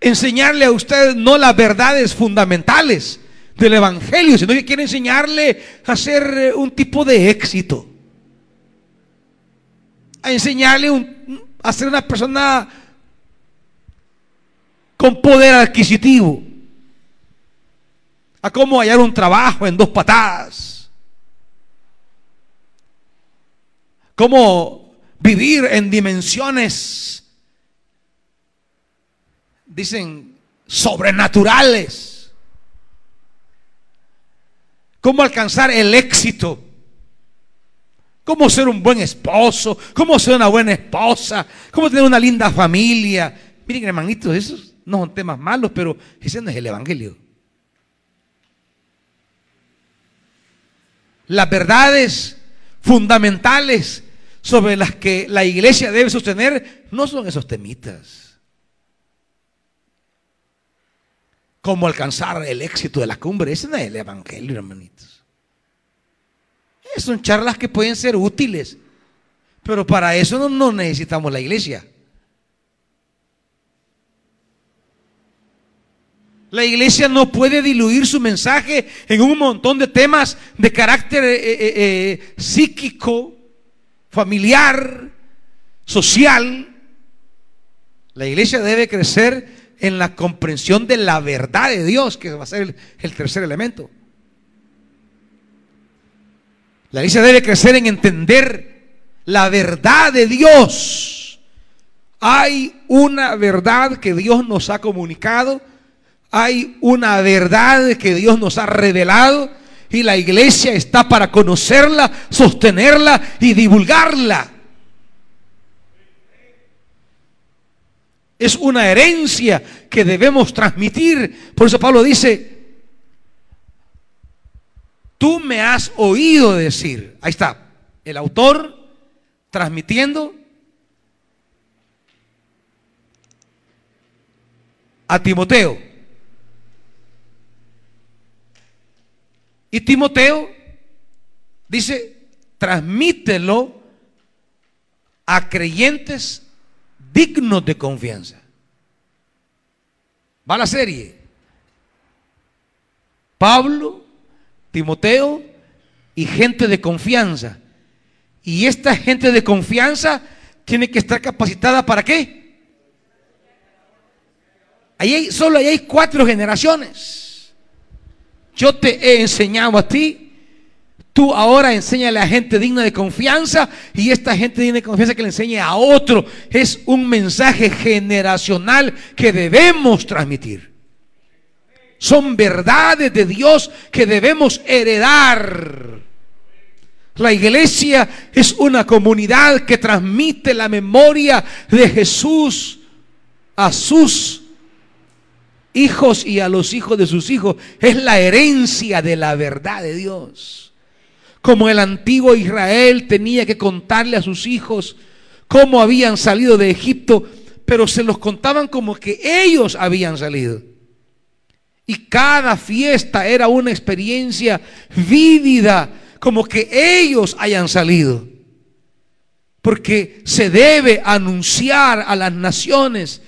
enseñarle a usted no las verdades fundamentales del Evangelio, sino que quiere enseñarle a ser eh, un tipo de éxito. A enseñarle a ser una persona con poder adquisitivo. A cómo hallar un trabajo en dos patadas. Cómo vivir en dimensiones dicen, sobrenaturales. ¿Cómo alcanzar el éxito? ¿Cómo ser un buen esposo? ¿Cómo ser una buena esposa? ¿Cómo tener una linda familia? Miren, hermanitos, esos no son temas malos, pero ese no es el Evangelio. Las verdades fundamentales sobre las que la iglesia debe sostener no son esos temitas. Cómo alcanzar el éxito de la cumbre. Ese no es el Evangelio, hermanitos. Son charlas que pueden ser útiles, pero para eso no, necesitamos la iglesia. La iglesia no puede diluir su mensaje en un montón de temas de carácter eh, eh, eh, psíquico, familiar, social. La iglesia debe crecer en la comprensión de la verdad de Dios, que va a ser el, tercer elemento. La iglesia debe crecer en entender la verdad de Dios. Hay una verdad que Dios nos ha comunicado, hay una verdad que Dios nos ha revelado y la iglesia está para conocerla, sostenerla y divulgarla. Es una herencia que debemos transmitir. Por eso Pablo dice, tú me has oído decir. Ahí está, el autor transmitiendo a Timoteo. Y Timoteo dice, transmítelo a creyentes dignos de confianza. Va la serie. Pablo, Timoteo y gente de confianza. Y esta gente de confianza tiene que estar capacitada para qué? Ahí hay, solo hay cuatro generaciones. Yo te he enseñado a ti. Tú ahora enséñale a gente digna de confianza y esta gente digna de confianza que le enseñe a otro. Es un mensaje generacional que debemos transmitir. Son verdades de Dios que debemos heredar. La iglesia es una comunidad que transmite la memoria de Jesús a sus hijos y a los hijos de sus hijos. Es la herencia de la verdad de Dios. Como el antiguo Israel tenía que contarle a sus hijos cómo habían salido de Egipto, pero se los contaban como que ellos habían salido. Y cada fiesta era una experiencia vívida, como que ellos hayan salido. Porque se debe anunciar a las naciones,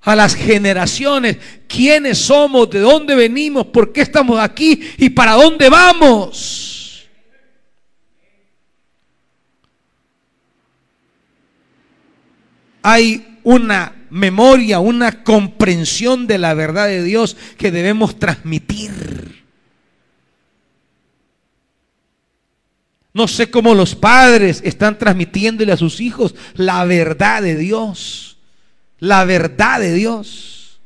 a las generaciones, quiénes somos, de dónde venimos, por qué estamos aquí y para dónde vamos. Hay una memoria, una comprensión de la verdad de Dios que debemos transmitir. No sé cómo los padres están transmitiéndole a sus hijos la verdad de Dios. La verdad de Dios.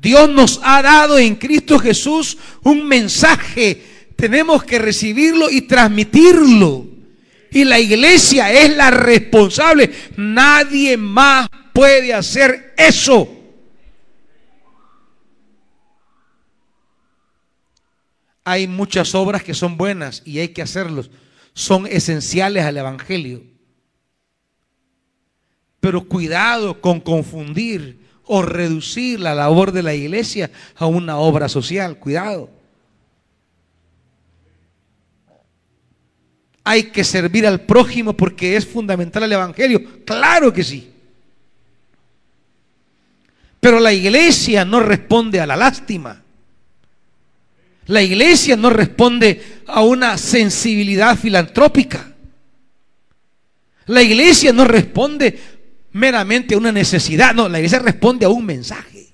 Dios nos ha dado en Cristo Jesús un mensaje. Tenemos que recibirlo y transmitirlo. Y la iglesia es la responsable. Nadie más puede hacer eso. Hay muchas obras que son buenas y hay que hacerlos. Son esenciales al Evangelio. Pero cuidado con confundir o reducir la labor de la iglesia a una obra social. Cuidado. Hay que servir al prójimo porque es fundamental el Evangelio. Claro que sí. Pero la iglesia no responde a la lástima. La iglesia no responde a una sensibilidad filantrópica. La iglesia no responde meramente a una necesidad. No, la iglesia responde a un mensaje.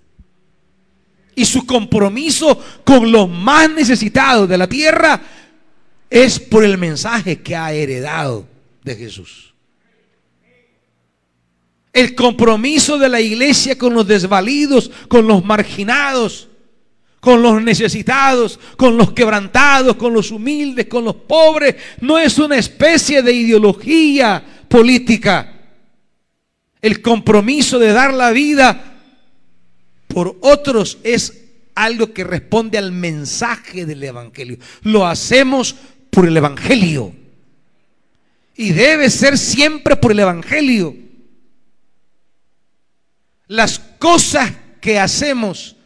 Y su compromiso con los más necesitados de la tierra es por el mensaje que ha heredado de Jesús. El compromiso de la iglesia con los desvalidos, con los marginados, con los necesitados, con los quebrantados, con los humildes, con los pobres, no es una especie de ideología política. El compromiso de dar la vida por otros es algo que responde al mensaje del Evangelio. Lo hacemos por el Evangelio. Y debe ser siempre por el Evangelio. Las cosas que hacemos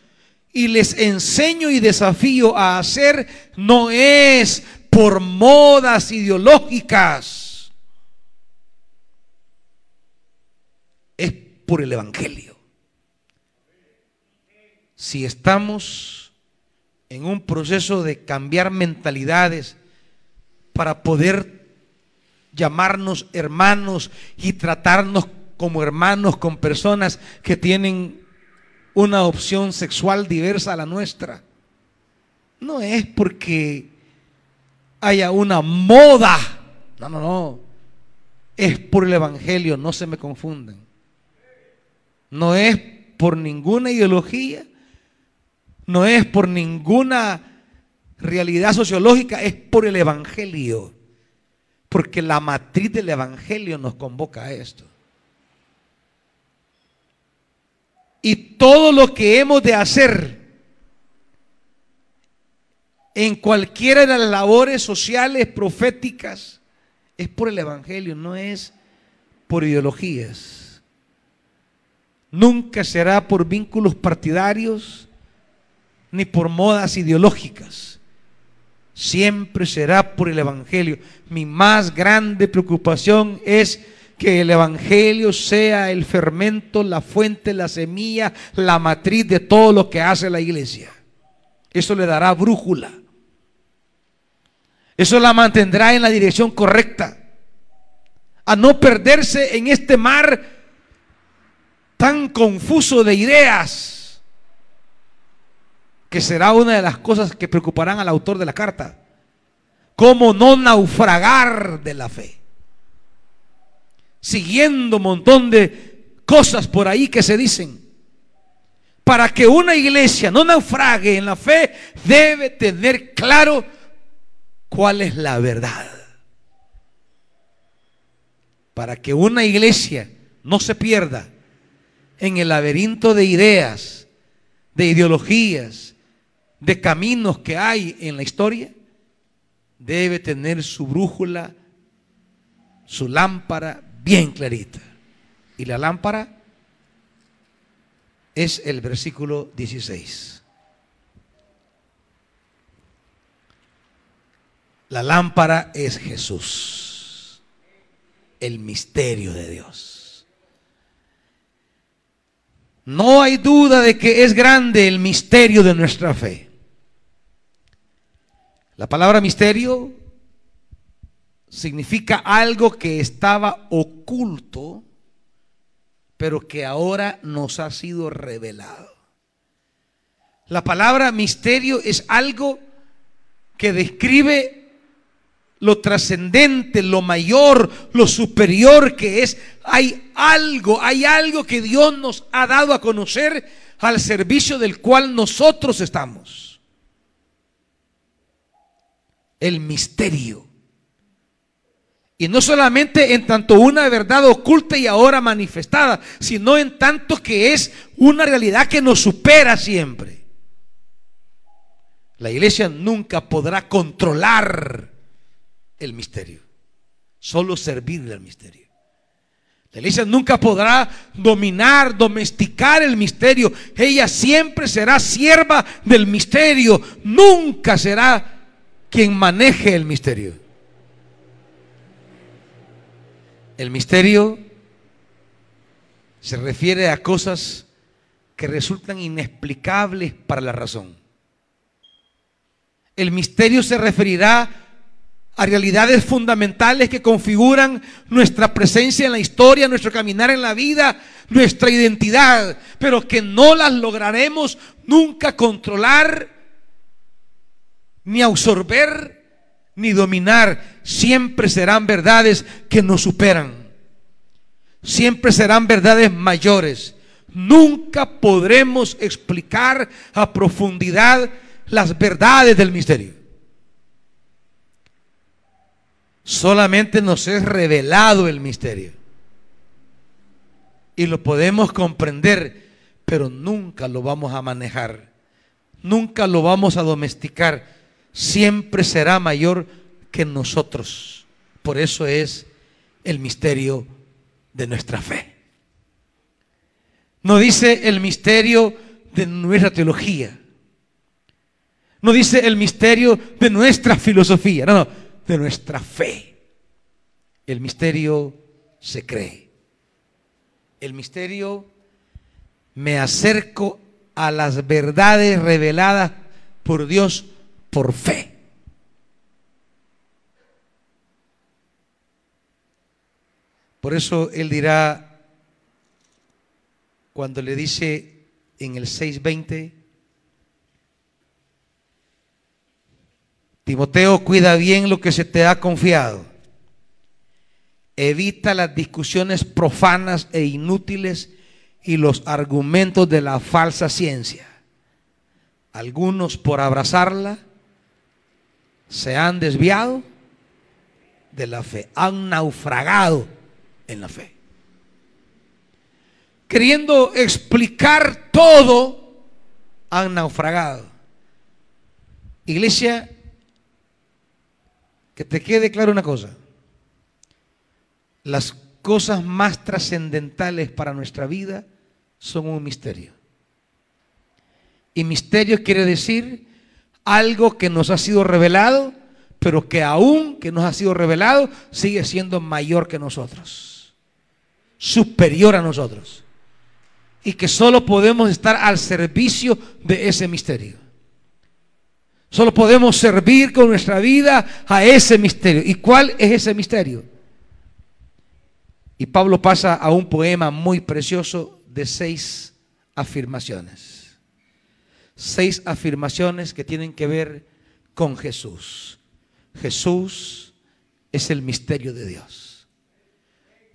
y les enseño y desafío a hacer no es por modas ideológicas. Es por el Evangelio. Si estamos en un proceso de cambiar mentalidades, para poder llamarnos hermanos y tratarnos como hermanos con personas que tienen una opción sexual diversa a la nuestra. No es porque haya una moda. No, no, no. Es por el Evangelio, no se me confundan. No es por ninguna ideología, no es por ninguna realidad sociológica es por el Evangelio. Porque la matriz del Evangelio nos convoca a esto. Y todo lo que hemos de hacer en cualquiera de las labores sociales, proféticas, es por el Evangelio, no es por ideologías. Nunca será por vínculos partidarios ni por modas ideológicas siempre será por el Evangelio. Mi más grande preocupación es que el Evangelio sea el fermento, la fuente, la semilla, la matriz de todo lo que hace la iglesia. Eso le dará brújula. Eso la mantendrá en la dirección correcta. A no perderse en este mar tan confuso de ideas, que será una de las cosas que preocuparán al autor de la carta. Cómo no naufragar de la fe. Siguiendo un montón de cosas por ahí que se dicen. Para que una iglesia no naufrague en la fe, debe tener claro cuál es la verdad. Para que una iglesia no se pierda en el laberinto de ideas, de ideologías, de caminos que hay en la historia, debe tener su brújula, su lámpara bien clarita. Y la lámpara es el versículo 16. La lámpara es Jesús, el misterio de Dios. No hay duda de que es grande el misterio de nuestra fe. La palabra misterio significa algo que estaba oculto, pero que ahora nos ha sido revelado. La palabra misterio es algo que describe lo trascendente, lo mayor, lo superior que es. Hay algo, hay algo que Dios nos ha dado a conocer al servicio del cual nosotros estamos. El misterio. Y no solamente en tanto una verdad oculta y ahora manifestada, sino en tanto que es una realidad que nos supera siempre. La iglesia nunca podrá controlar el misterio, solo servirle al misterio. La iglesia nunca podrá dominar, domesticar el misterio. Ella siempre será sierva del misterio, nunca será quien maneje el misterio. El misterio se refiere a cosas que resultan inexplicables para la razón. El misterio se referirá a realidades fundamentales que configuran nuestra presencia en la historia, nuestro caminar en la vida, nuestra identidad, pero que no las lograremos nunca controlar, ni absorber, ni dominar. Siempre serán verdades que nos superan. Siempre serán verdades mayores. Nunca podremos explicar a profundidad las verdades del misterio. Solamente nos es revelado el misterio. Y lo podemos comprender, pero nunca lo vamos a manejar. Nunca lo vamos a domesticar. Siempre será mayor que nosotros. Por eso es el misterio de nuestra fe. No dice el misterio de nuestra teología. No dice el misterio de nuestra filosofía. No, no de nuestra fe. El misterio se cree. El misterio me acerco a las verdades reveladas por Dios por fe. Por eso él dirá, cuando le dice en el 620, Timoteo, cuida bien lo que se te ha confiado. Evita las discusiones profanas e inútiles y los argumentos de la falsa ciencia. Algunos por abrazarla se han desviado de la fe, han naufragado en la fe. Queriendo explicar todo, han naufragado. Iglesia, que te quede claro una cosa. Las cosas más trascendentales para nuestra vida son un misterio. Y misterio quiere decir algo que nos ha sido revelado, pero que aún que nos ha sido revelado sigue siendo mayor que nosotros, superior a nosotros. Y que solo podemos estar al servicio de ese misterio. Solo podemos servir con nuestra vida a ese misterio. ¿Y cuál es ese misterio? Y Pablo pasa a un poema muy precioso de seis afirmaciones. Seis afirmaciones que tienen que ver con Jesús. Jesús es el misterio de Dios.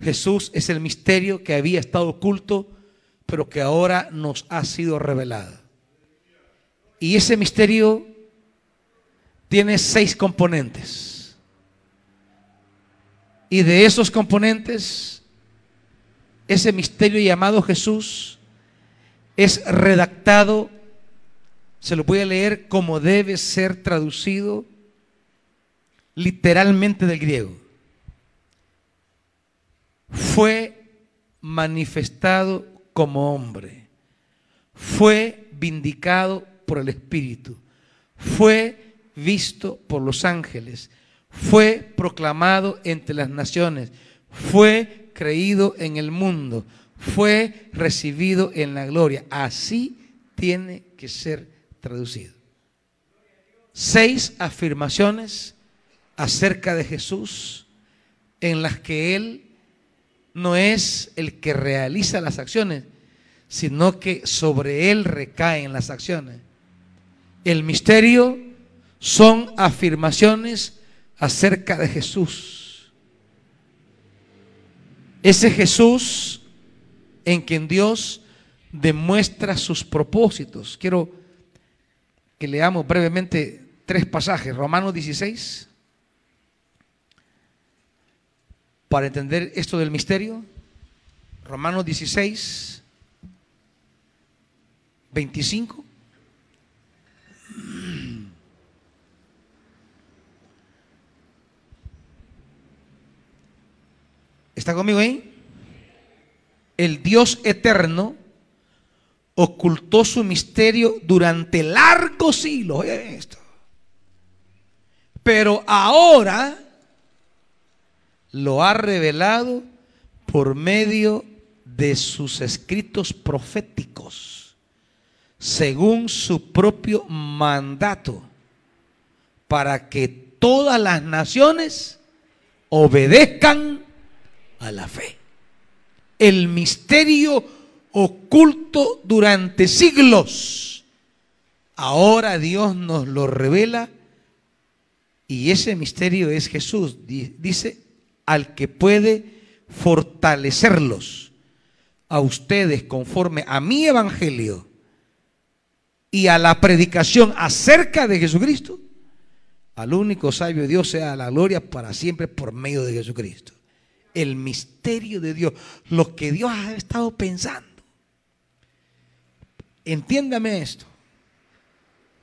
Jesús es el misterio que había estado oculto, pero que ahora nos ha sido revelado. Y ese misterio tiene seis componentes. Y de esos componentes, ese misterio llamado Jesús es redactado, se lo voy a leer como debe ser traducido literalmente del griego. Fue manifestado como hombre, fue vindicado por el Espíritu, fue visto por los ángeles, fue proclamado entre las naciones, fue creído en el mundo, fue recibido en la gloria. Así tiene que ser traducido. Seis afirmaciones acerca de Jesús en las que Él no es el que realiza las acciones, sino que sobre Él recaen las acciones. El misterio son afirmaciones acerca de Jesús. Ese Jesús en quien Dios demuestra sus propósitos. Quiero que leamos brevemente tres pasajes. Romanos 16, para entender esto del misterio. Romanos 16, 25. ¿Está conmigo ahí? El Dios eterno ocultó su misterio durante largos siglos. Esto. Pero ahora lo ha revelado por medio de sus escritos proféticos, según su propio mandato, para que todas las naciones obedezcan a la fe. El misterio oculto durante siglos. Ahora Dios nos lo revela y ese misterio es Jesús. Dice, al que puede fortalecerlos a ustedes conforme a mi evangelio y a la predicación acerca de Jesucristo, al único sabio Dios sea la gloria para siempre por medio de Jesucristo el misterio de Dios, lo que Dios ha estado pensando. Entiéndame esto.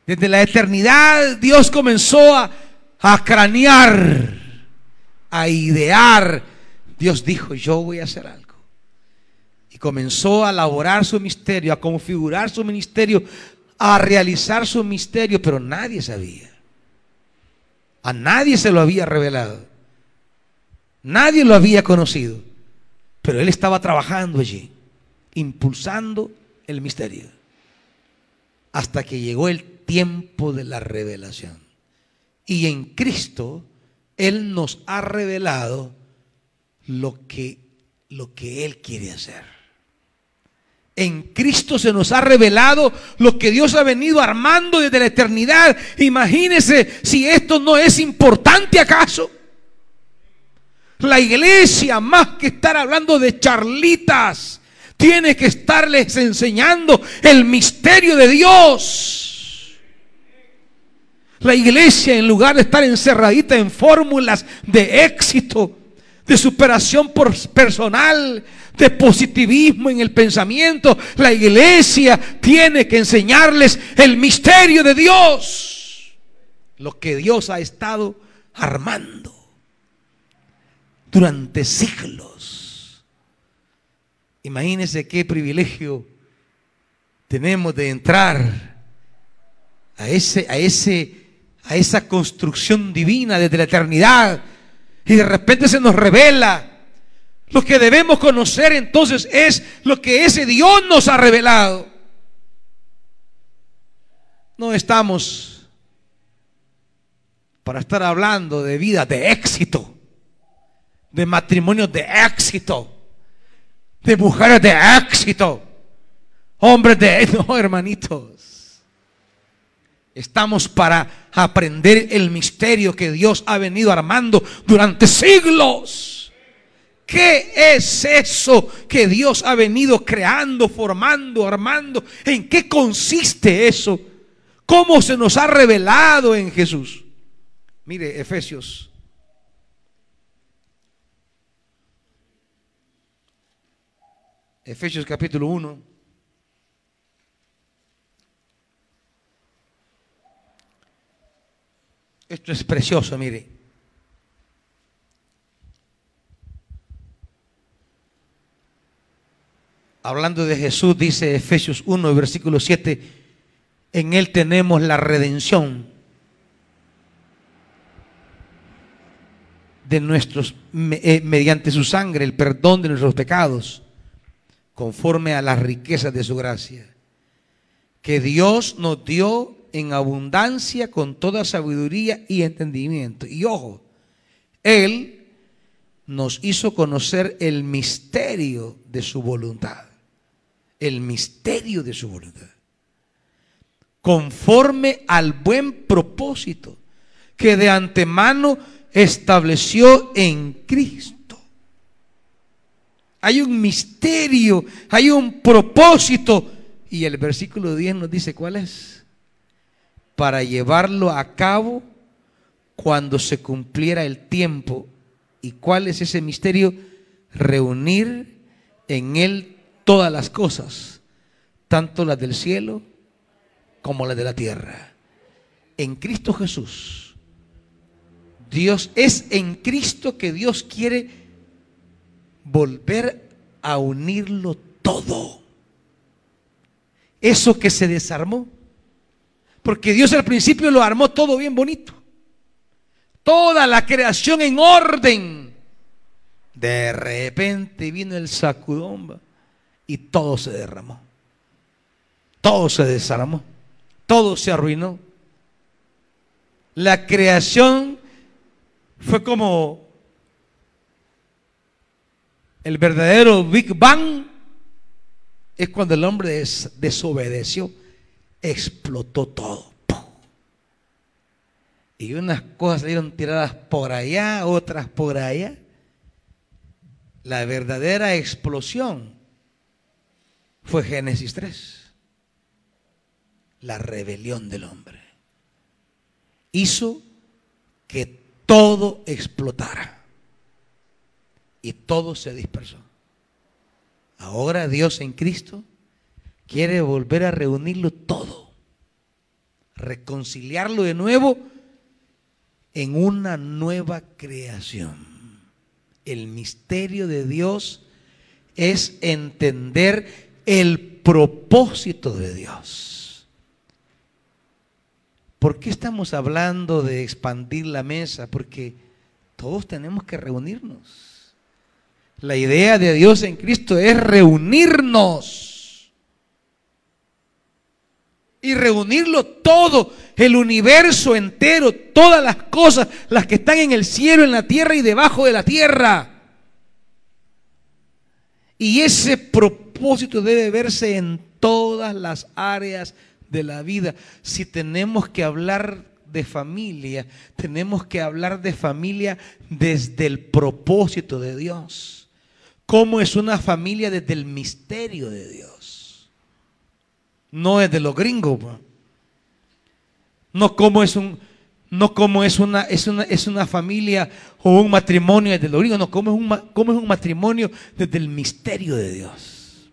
Desde la eternidad Dios comenzó a, a cranear, a idear. Dios dijo, yo voy a hacer algo. Y comenzó a elaborar su misterio, a configurar su ministerio, a realizar su misterio, pero nadie sabía. A nadie se lo había revelado. Nadie lo había conocido, pero él estaba trabajando allí, impulsando el misterio, hasta que llegó el tiempo de la revelación. Y en Cristo Él nos ha revelado lo que, lo que Él quiere hacer. En Cristo se nos ha revelado lo que Dios ha venido armando desde la eternidad. Imagínese si esto no es importante acaso. La iglesia, más que estar hablando de charlitas, tiene que estarles enseñando el misterio de Dios. La iglesia, en lugar de estar encerradita en fórmulas de éxito, de superación personal, de positivismo en el pensamiento, la iglesia tiene que enseñarles el misterio de Dios. Lo que Dios ha estado armando durante siglos. Imagínense qué privilegio tenemos de entrar a ese a ese a esa construcción divina desde la eternidad y de repente se nos revela lo que debemos conocer entonces es lo que ese Dios nos ha revelado. No estamos para estar hablando de vida de éxito de matrimonios de éxito, de mujeres de éxito. hombres de... No, hermanitos. Estamos para aprender el misterio que Dios ha venido armando durante siglos. ¿Qué es eso que Dios ha venido creando, formando, armando? ¿En qué consiste eso? ¿Cómo se nos ha revelado en Jesús? Mire, Efesios. Efesios capítulo 1. Esto es precioso, mire. Hablando de Jesús, dice Efesios 1, versículo 7, en Él tenemos la redención de nuestros, eh, mediante su sangre, el perdón de nuestros pecados, conforme a las riquezas de su gracia, que Dios nos dio en abundancia con toda sabiduría y entendimiento. Y ojo, Él nos hizo conocer el misterio de su voluntad. El misterio de su voluntad. Conforme al buen propósito que de antemano estableció en Cristo. Hay un misterio, hay un propósito. Y el versículo 10 nos dice cuál es para llevarlo a cabo cuando se cumpliera el tiempo. ¿Y cuál es ese misterio? Reunir en Él todas las cosas, tanto las del cielo como las de la tierra. En Cristo Jesús. Dios es en Cristo que Dios quiere volver a unirlo todo. Eso que se desarmó porque Dios al principio lo armó todo bien bonito. Toda la creación en orden. De repente vino el sacudón y todo se derramó. Todo se desarmó. Todo se arruinó. La creación fue como el verdadero Big Bang. Es cuando el hombre desobedeció explotó todo. Y unas cosas salieron tiradas por allá, otras por allá. La verdadera explosión fue Génesis 3. La rebelión del hombre. Hizo que todo explotara. Y todo se dispersó. Ahora Dios en Cristo quiere volver a reunirlo todo, reconciliarlo de nuevo en una nueva creación. El misterio de Dios es entender el propósito de Dios. ¿Por qué estamos hablando de expandir la mesa? Porque todos tenemos que reunirnos. La idea de Dios en Cristo es reunirnos y reunirlo todo, el universo entero, todas las cosas, las que están en el cielo, en la tierra y debajo de la tierra. Y ese propósito debe verse en todas las áreas de la vida. Si tenemos que hablar de familia, tenemos que hablar de familia desde el propósito de Dios. ¿Cómo es una familia desde el misterio de Dios? no es de los gringos. No como es no como es una, es una, es una familia o un matrimonio desde los gringos, no, como es, un, es un matrimonio desde el misterio de Dios.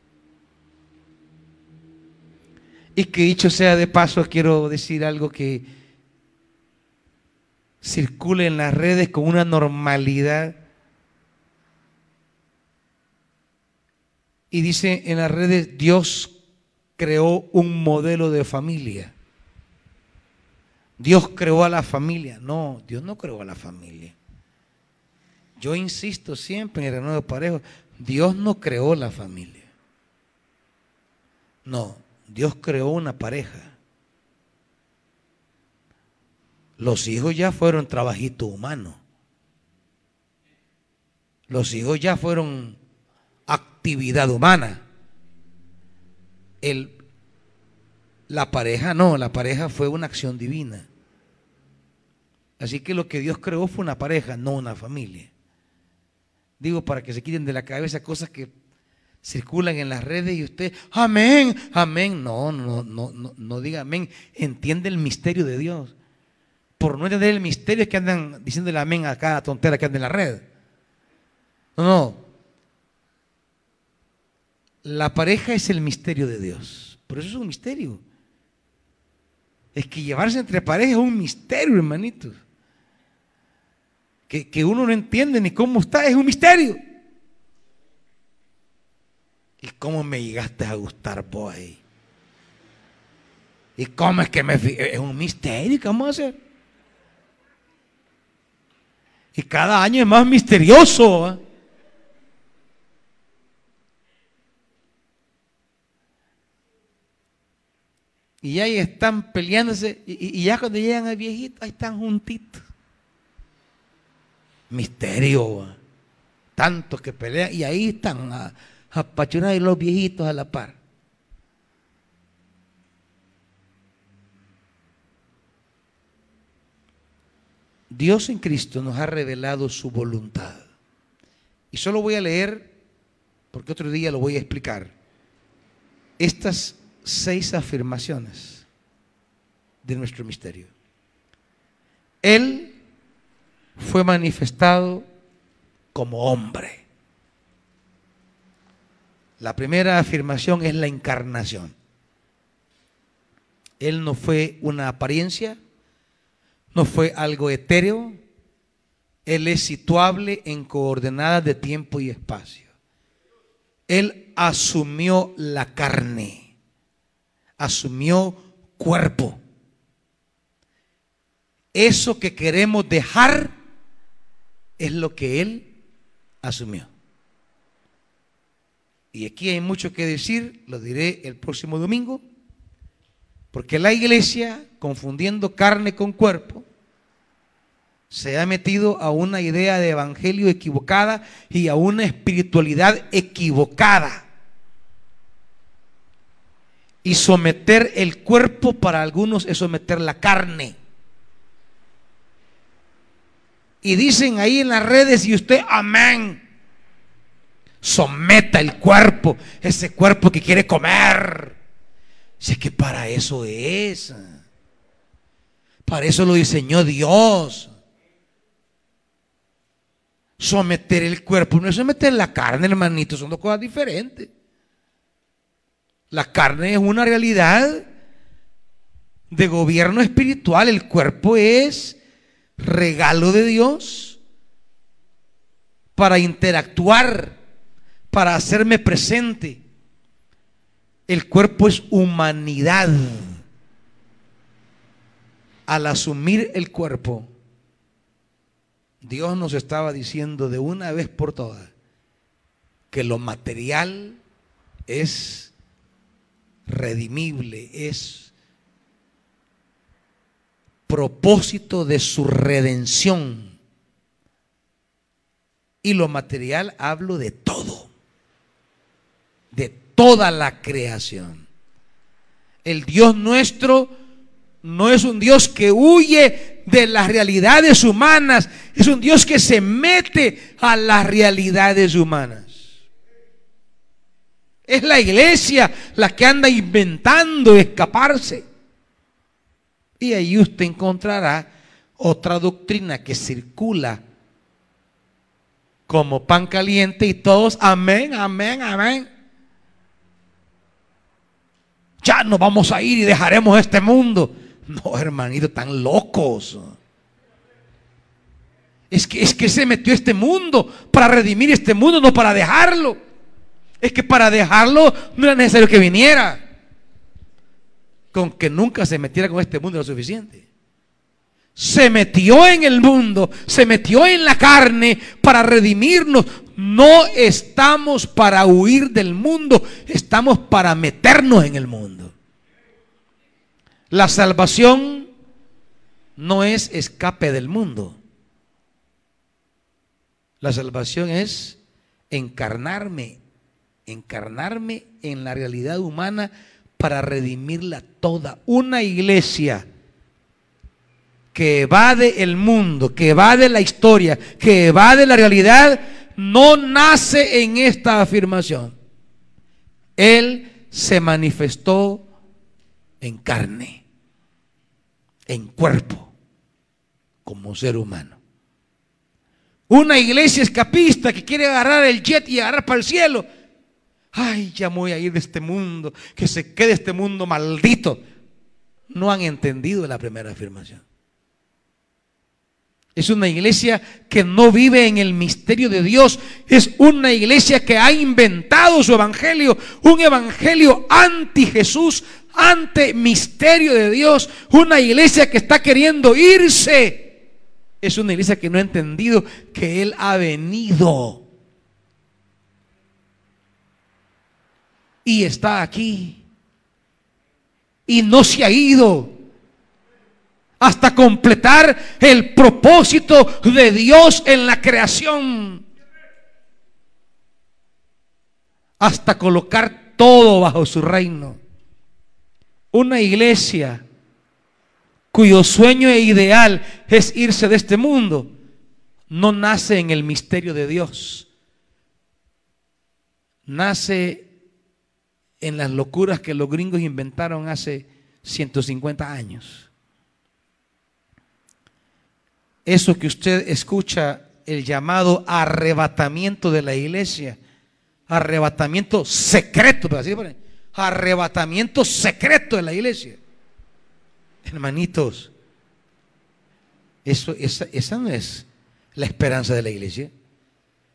Y que dicho sea de paso, quiero decir algo que circule en las redes con una normalidad. Y dice en las redes, Dios creó un modelo de familia. Dios creó a la familia. No, Dios no creó a la familia. Yo insisto siempre en el renuevo parejo, Dios no creó la familia. No, Dios creó una pareja. Los hijos ya fueron trabajito humano. Los hijos ya fueron actividad humana. El, la pareja no, la pareja fue una acción divina. Así que lo que Dios creó fue una pareja, no una familia. Digo, para que se quiten de la cabeza cosas que circulan en las redes y usted, amén, amén. No, no, no, no, no diga amén. Entiende el misterio de Dios. Por no entender el misterio es que andan diciéndole amén a cada tontera que anda en la red. No, no. La pareja es el misterio de Dios. Por eso es un misterio. Es que llevarse entre parejas es un misterio, hermanitos que, uno no entiende ni cómo está, es un misterio. ¿Y cómo me llegaste a gustar vos ahí? ¿Y cómo es que me Es un misterio, ¿qué vamos a hacer? Y cada año es más misterioso. Y ahí están peleándose. Y, y, ya cuando llegan al viejito, ahí están juntitos misterio. Tantos que pelean y ahí están a, a y los viejitos a la par. Dios en Cristo nos ha revelado su voluntad. Y solo voy a leer, porque otro día lo voy a explicar, estas seis afirmaciones de nuestro misterio. Él fue manifestado como hombre. La primera afirmación es la encarnación. Él no fue una apariencia, no fue algo etéreo, Él es situable en coordenadas de tiempo y espacio. Él asumió la carne, asumió cuerpo. Eso que queremos dejar es lo que él asumió. Y aquí hay mucho que decir, lo diré el próximo domingo, porque la iglesia, confundiendo carne con cuerpo, se ha metido a una idea de evangelio equivocada y a una espiritualidad equivocada. Y someter el cuerpo para algunos es someter la carne y dicen ahí en las redes y usted, amén. Someta el cuerpo, ese cuerpo que quiere comer. Es que para eso es. Para eso lo diseñó Dios. Someter el cuerpo no es someter la carne, hermanito, son dos cosas diferentes. La carne es una realidad de gobierno espiritual, el cuerpo es regalo de Dios para interactuar, para hacerme presente. El cuerpo es humanidad. Al asumir el cuerpo, Dios nos estaba diciendo de una vez por todas que lo material es redimible, es propósito de su redención. Y lo material hablo de todo, de toda la creación. El Dios nuestro no es un Dios que huye de las realidades humanas, es un Dios que se mete a las realidades humanas. Es la iglesia la que anda inventando escaparse. Y ahí usted encontrará otra doctrina que circula como pan caliente y todos, amén, amén, amén. Ya nos vamos a ir y dejaremos este mundo. No, hermanito, tan locos. Es que, es que se metió este mundo para redimir este mundo, no para dejarlo. Es que para dejarlo no era necesario que viniera con que nunca se metiera con este mundo lo suficiente. Se metió en el mundo, se metió en la carne para redimirnos. No estamos para huir del mundo, estamos para meternos en el mundo. La salvación no es escape del mundo. La salvación es encarnarme encarnarme en la realidad humana para redimirla toda. Una iglesia que evade el mundo, que evade la historia, que evade la realidad, no nace en esta afirmación. Él se manifestó en carne, en cuerpo, como ser humano. Una iglesia escapista que quiere agarrar el jet y agarrar para el cielo. Ay, ya voy a ir de este mundo, que se quede este mundo maldito. No han entendido la primera afirmación. Es una iglesia que no vive en el misterio de Dios. Es una iglesia que ha inventado su evangelio. Un evangelio anti Jesús, ante misterio de Dios. Una iglesia que está queriendo irse es una iglesia que no ha entendido que Él ha venido. Y está aquí. Y no se ha ido. Hasta completar el propósito de Dios en la creación. Hasta colocar todo bajo su reino. Una iglesia cuyo sueño e ideal es irse de este mundo, no nace en el misterio de Dios. Nace en las locuras que los gringos inventaron hace 150 años. Eso que usted escucha, el llamado arrebatamiento de la iglesia, arrebatamiento secreto, arrebatamiento secreto de la iglesia Hermanitos, eso, esa, esa no es la esperanza de la iglesia.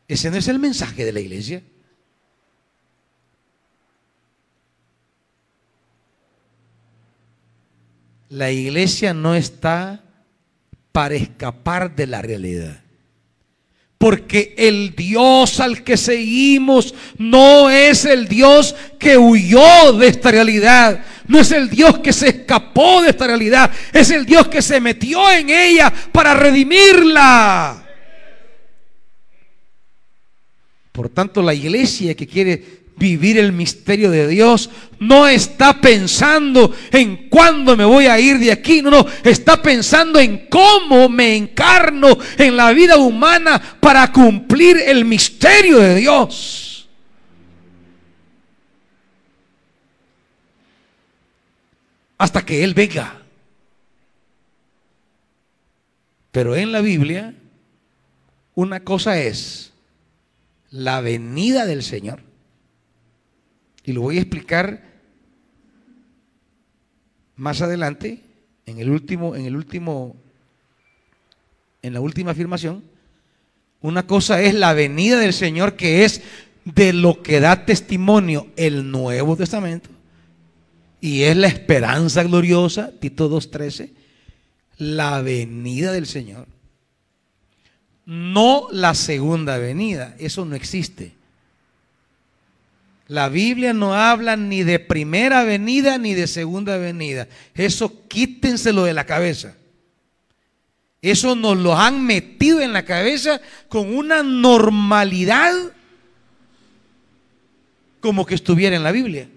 Ese no es el mensaje de la iglesia. La iglesia no está para escapar de la realidad. Porque el Dios al que seguimos no es el Dios que huyó de esta realidad. No es el Dios que se escapó de esta realidad. Es el Dios que se metió en ella para redimirla. Por tanto, la iglesia que quiere vivir el misterio de Dios. No está pensando en cuándo me voy a ir de aquí, no, no, está pensando en cómo me encarno en la vida humana para cumplir el misterio de Dios. Hasta que Él venga. Pero en la Biblia, una cosa es la venida del Señor y lo voy a explicar más adelante, en el último, en el último, en la última afirmación. Una cosa es la venida del Señor, que es de lo que da testimonio el Nuevo Testamento. Y es la esperanza gloriosa, Tito 2.13, la venida del Señor. No la segunda venida, eso no existe. La Biblia no habla ni de primera venida ni de segunda venida. Eso quítenselo de la cabeza. Eso nos lo han metido en la cabeza con una normalidad como que estuviera en la Biblia.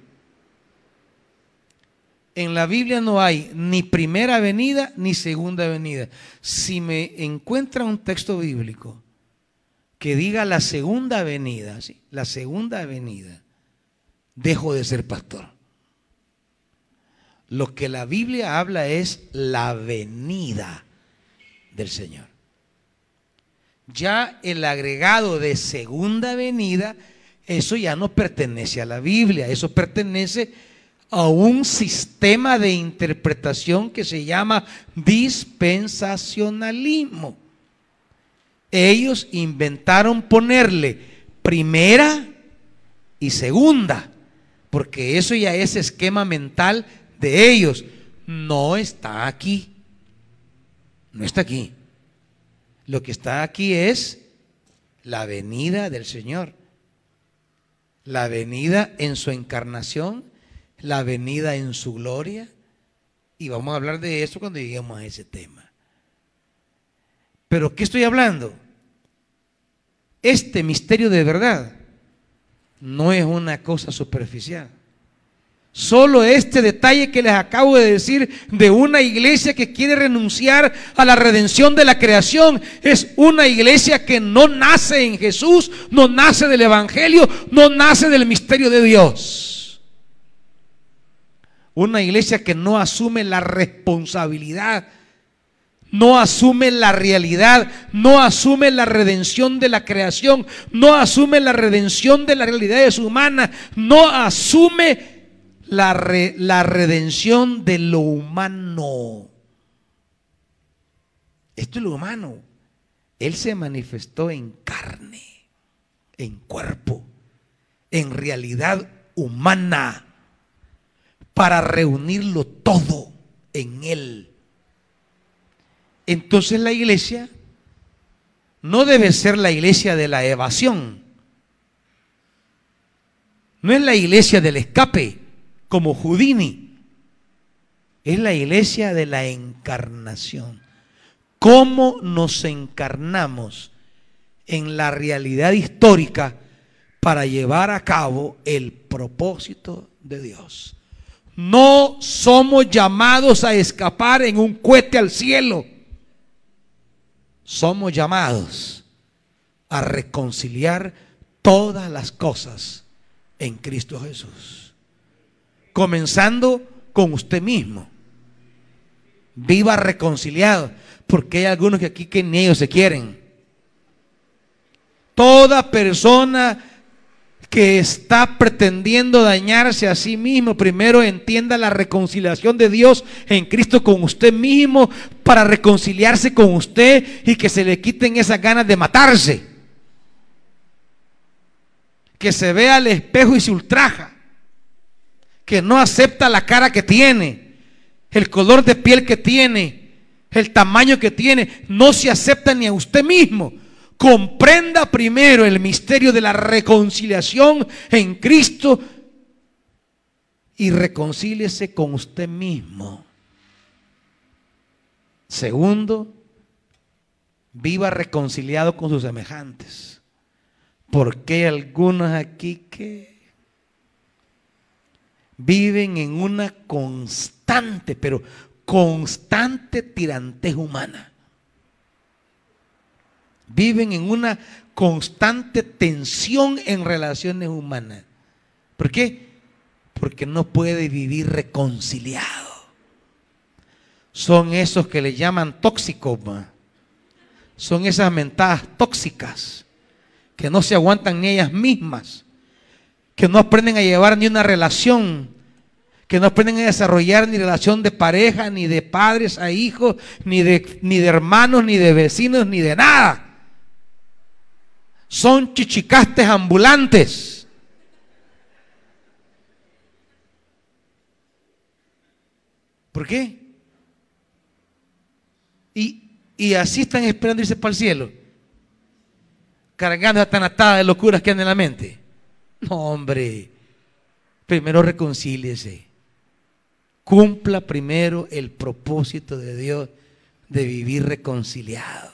En la Biblia no hay ni primera venida ni segunda venida. Si me encuentra un texto bíblico que diga la segunda venida, ¿sí? la segunda venida, dejo de ser pastor. Lo que la Biblia habla es la venida del Señor. Ya el agregado de segunda venida, eso ya no pertenece a la Biblia, eso pertenece a un sistema de interpretación que se llama dispensacionalismo. Ellos inventaron ponerle primera y segunda porque eso ya es esquema mental de ellos. No está aquí. No está aquí. Lo que está aquí es la venida del Señor. La venida en su encarnación, la venida en su gloria. Y vamos a hablar de eso cuando lleguemos a ese tema. Pero ¿qué estoy hablando? Este misterio de verdad no es una cosa superficial. Solo este detalle que les acabo de decir de una iglesia que quiere renunciar a la redención de la creación es una iglesia que no nace en Jesús, no nace del Evangelio, no nace del misterio de Dios. Una iglesia que no asume la responsabilidad, no asume la realidad, no asume la redención de la creación, no asume la redención de las realidades humanas, no asume la, la redención de lo humano. Esto es lo humano. Él se manifestó en carne, en cuerpo, en realidad humana, para reunirlo todo en Él. Entonces la iglesia no debe ser la iglesia de la evasión. No es la iglesia del escape como Houdini. Es la iglesia de la encarnación. ¿Cómo nos encarnamos en la realidad histórica para llevar a cabo el propósito de Dios? No somos llamados a escapar en un cohete al cielo. Somos llamados a reconciliar todas las cosas en Cristo Jesús comenzando con usted mismo. Viva reconciliado, porque hay algunos que aquí que ni ellos se quieren. Toda persona que está pretendiendo dañarse a sí mismo, primero entienda la reconciliación de Dios en Cristo con usted mismo para reconciliarse con usted y que se le quiten esas ganas de matarse. Que se vea al espejo y se ultraja que no acepta la cara que tiene, el color de piel que tiene, el tamaño que tiene, no se acepta ni a usted mismo. Comprenda primero el misterio de la reconciliación en Cristo y reconcíliese con usted mismo. Segundo, viva reconciliado con sus semejantes. Porque hay algunos aquí que viven en una constante, pero constante tirantez humana. Viven en una constante tensión en relaciones humanas. ¿Por qué? Porque no puede vivir reconciliado. Son esos que le llaman tóxicos. Son esas mentadas tóxicas que no se aguantan ni ellas mismas que no aprenden a llevar ni una relación, que no aprenden a desarrollar ni relación de pareja, ni de padres a hijos, ni de, ni de hermanos, ni de vecinos, ni de nada. Son chichicastes ambulantes. ¿Por qué? Y, así están esperando irse para el cielo, cargando esta natada de locuras que han en la mente. No, hombre. Primero reconcíliese. Cumpla primero el propósito de Dios de vivir reconciliado.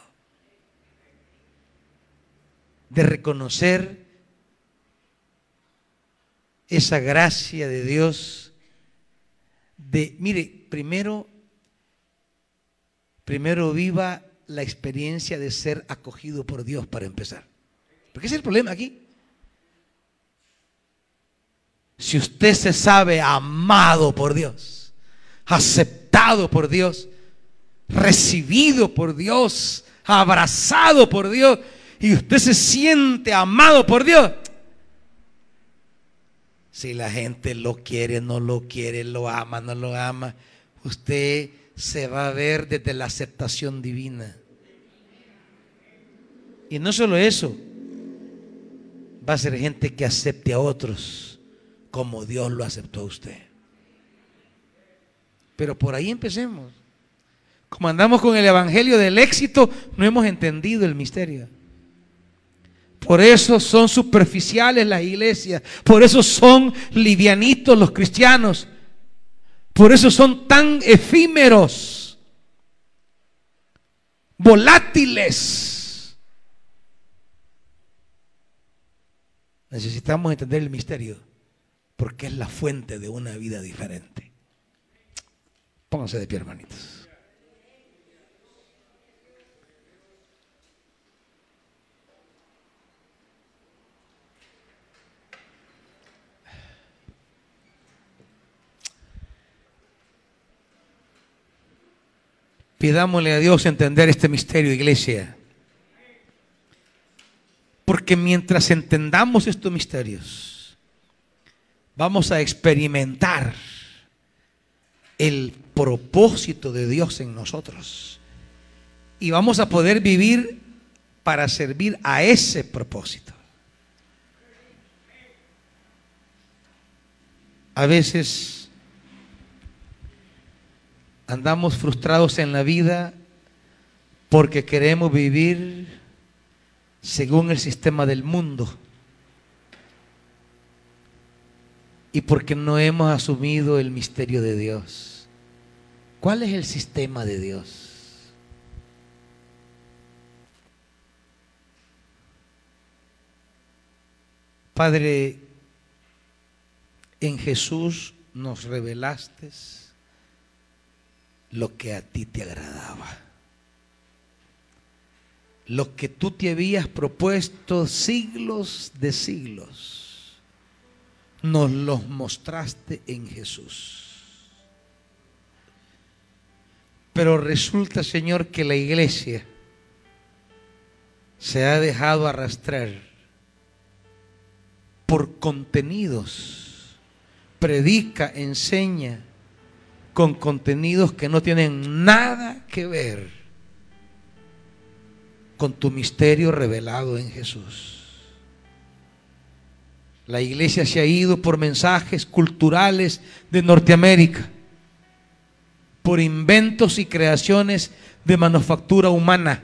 De reconocer esa gracia de Dios. De, mire, primero, primero viva la experiencia de ser acogido por Dios para empezar. Porque ese es el problema aquí. Si usted se sabe amado por Dios, aceptado por Dios, recibido por Dios, abrazado por Dios, y usted se siente amado por Dios, si la gente lo quiere, no lo quiere, lo ama, no lo ama, usted se va a ver desde la aceptación divina. Y no solo eso, va a ser gente que acepte a otros como Dios lo aceptó a usted. Pero por ahí empecemos. Como andamos con el Evangelio del éxito, no hemos entendido el misterio. Por eso son superficiales las iglesias. Por eso son livianitos los cristianos. Por eso son tan efímeros, volátiles. necesitamos entender el misterio, porque es la fuente de una vida diferente. Pónganse de pie, hermanitos. Pidámosle a Dios entender este misterio, iglesia. Porque mientras entendamos estos misterios, vamos a experimentar el propósito de Dios en nosotros. Y vamos a poder vivir para servir a ese propósito. A veces andamos frustrados en la vida porque queremos vivir según el sistema del mundo y porque no hemos asumido el misterio de Dios. ¿Cuál es el sistema de Dios? Padre, en Jesús nos revelaste lo que a ti te agradaba. Lo que tú te habías propuesto siglos de siglos, nos los mostraste en Jesús. Pero resulta, Señor, que la iglesia se ha dejado arrastrar por contenidos, predica, enseña, con contenidos que no tienen nada que ver con tu misterio revelado en Jesús. La iglesia se ha ido por mensajes culturales de Norteamérica, por inventos y creaciones de manufactura humana,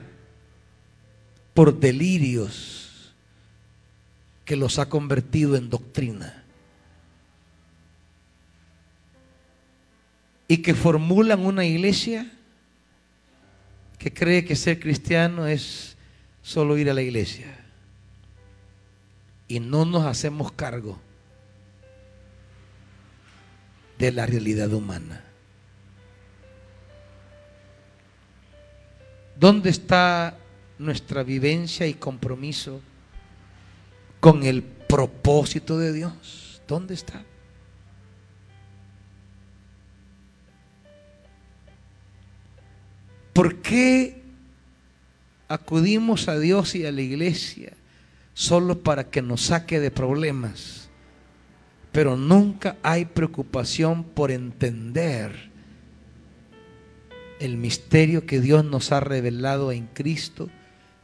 por delirios que los ha convertido en doctrina. Y que formulan una iglesia que cree que ser cristiano es solo ir a la iglesia. Y no nos hacemos cargo de la realidad humana. ¿Dónde está nuestra vivencia y compromiso con el propósito de Dios? ¿Dónde está? ¿Por qué acudimos a Dios y a la iglesia solo para que nos saque de problemas? Pero nunca hay preocupación por entender el misterio que Dios nos ha revelado en Cristo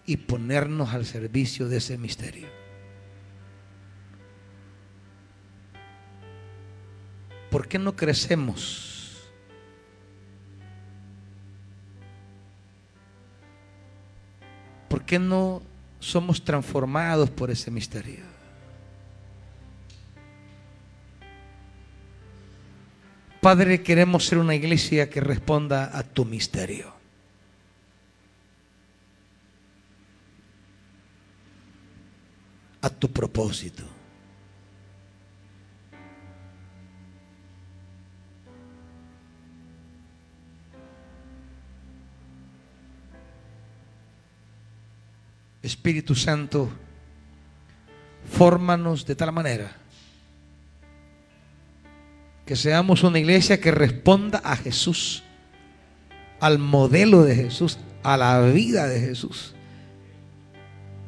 y ponernos al servicio de ese misterio. ¿Por qué no crecemos? Qué no somos transformados por ese misterio? Padre, queremos ser una iglesia que responda a tu misterio. A tu propósito. Espíritu Santo, fórmanos de tal manera que seamos una iglesia que responda a Jesús, al modelo de Jesús, a la vida de Jesús.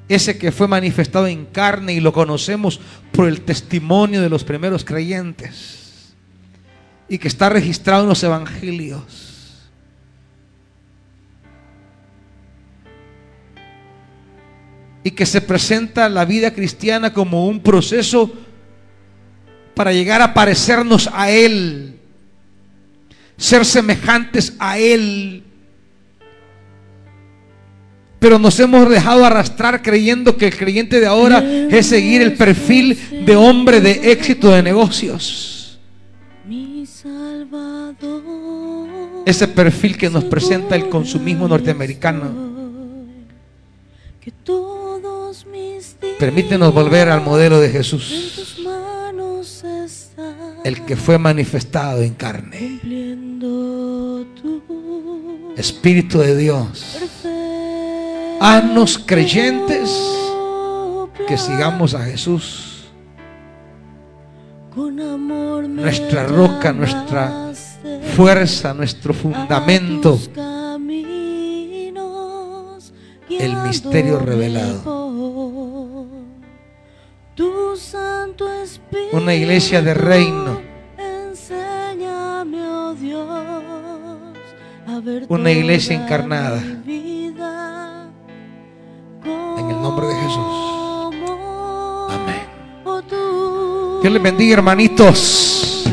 Ese que fue manifestado en carne y lo conocemos por el testimonio de los primeros creyentes y que está registrado en los evangelios y que se presenta la vida cristiana como un proceso para llegar a parecernos a Él, ser semejantes a Él. Pero nos hemos dejado arrastrar creyendo que el creyente de ahora es seguir el perfil de hombre de éxito de negocios. Ese perfil que nos presenta el consumismo norteamericano. Que días Permítenos volver al modelo de Jesús, el que fue manifestado en carne. Espíritu de Dios, haznos creyentes que sigamos a Jesús, nuestra roca, nuestra fuerza, nuestro fundamento. el misterio revelado. Una iglesia de reino. Oh Dios, a ver Una iglesia encarnada. En el nombre de Jesús. Amén. Dios les bendiga, hermanitos.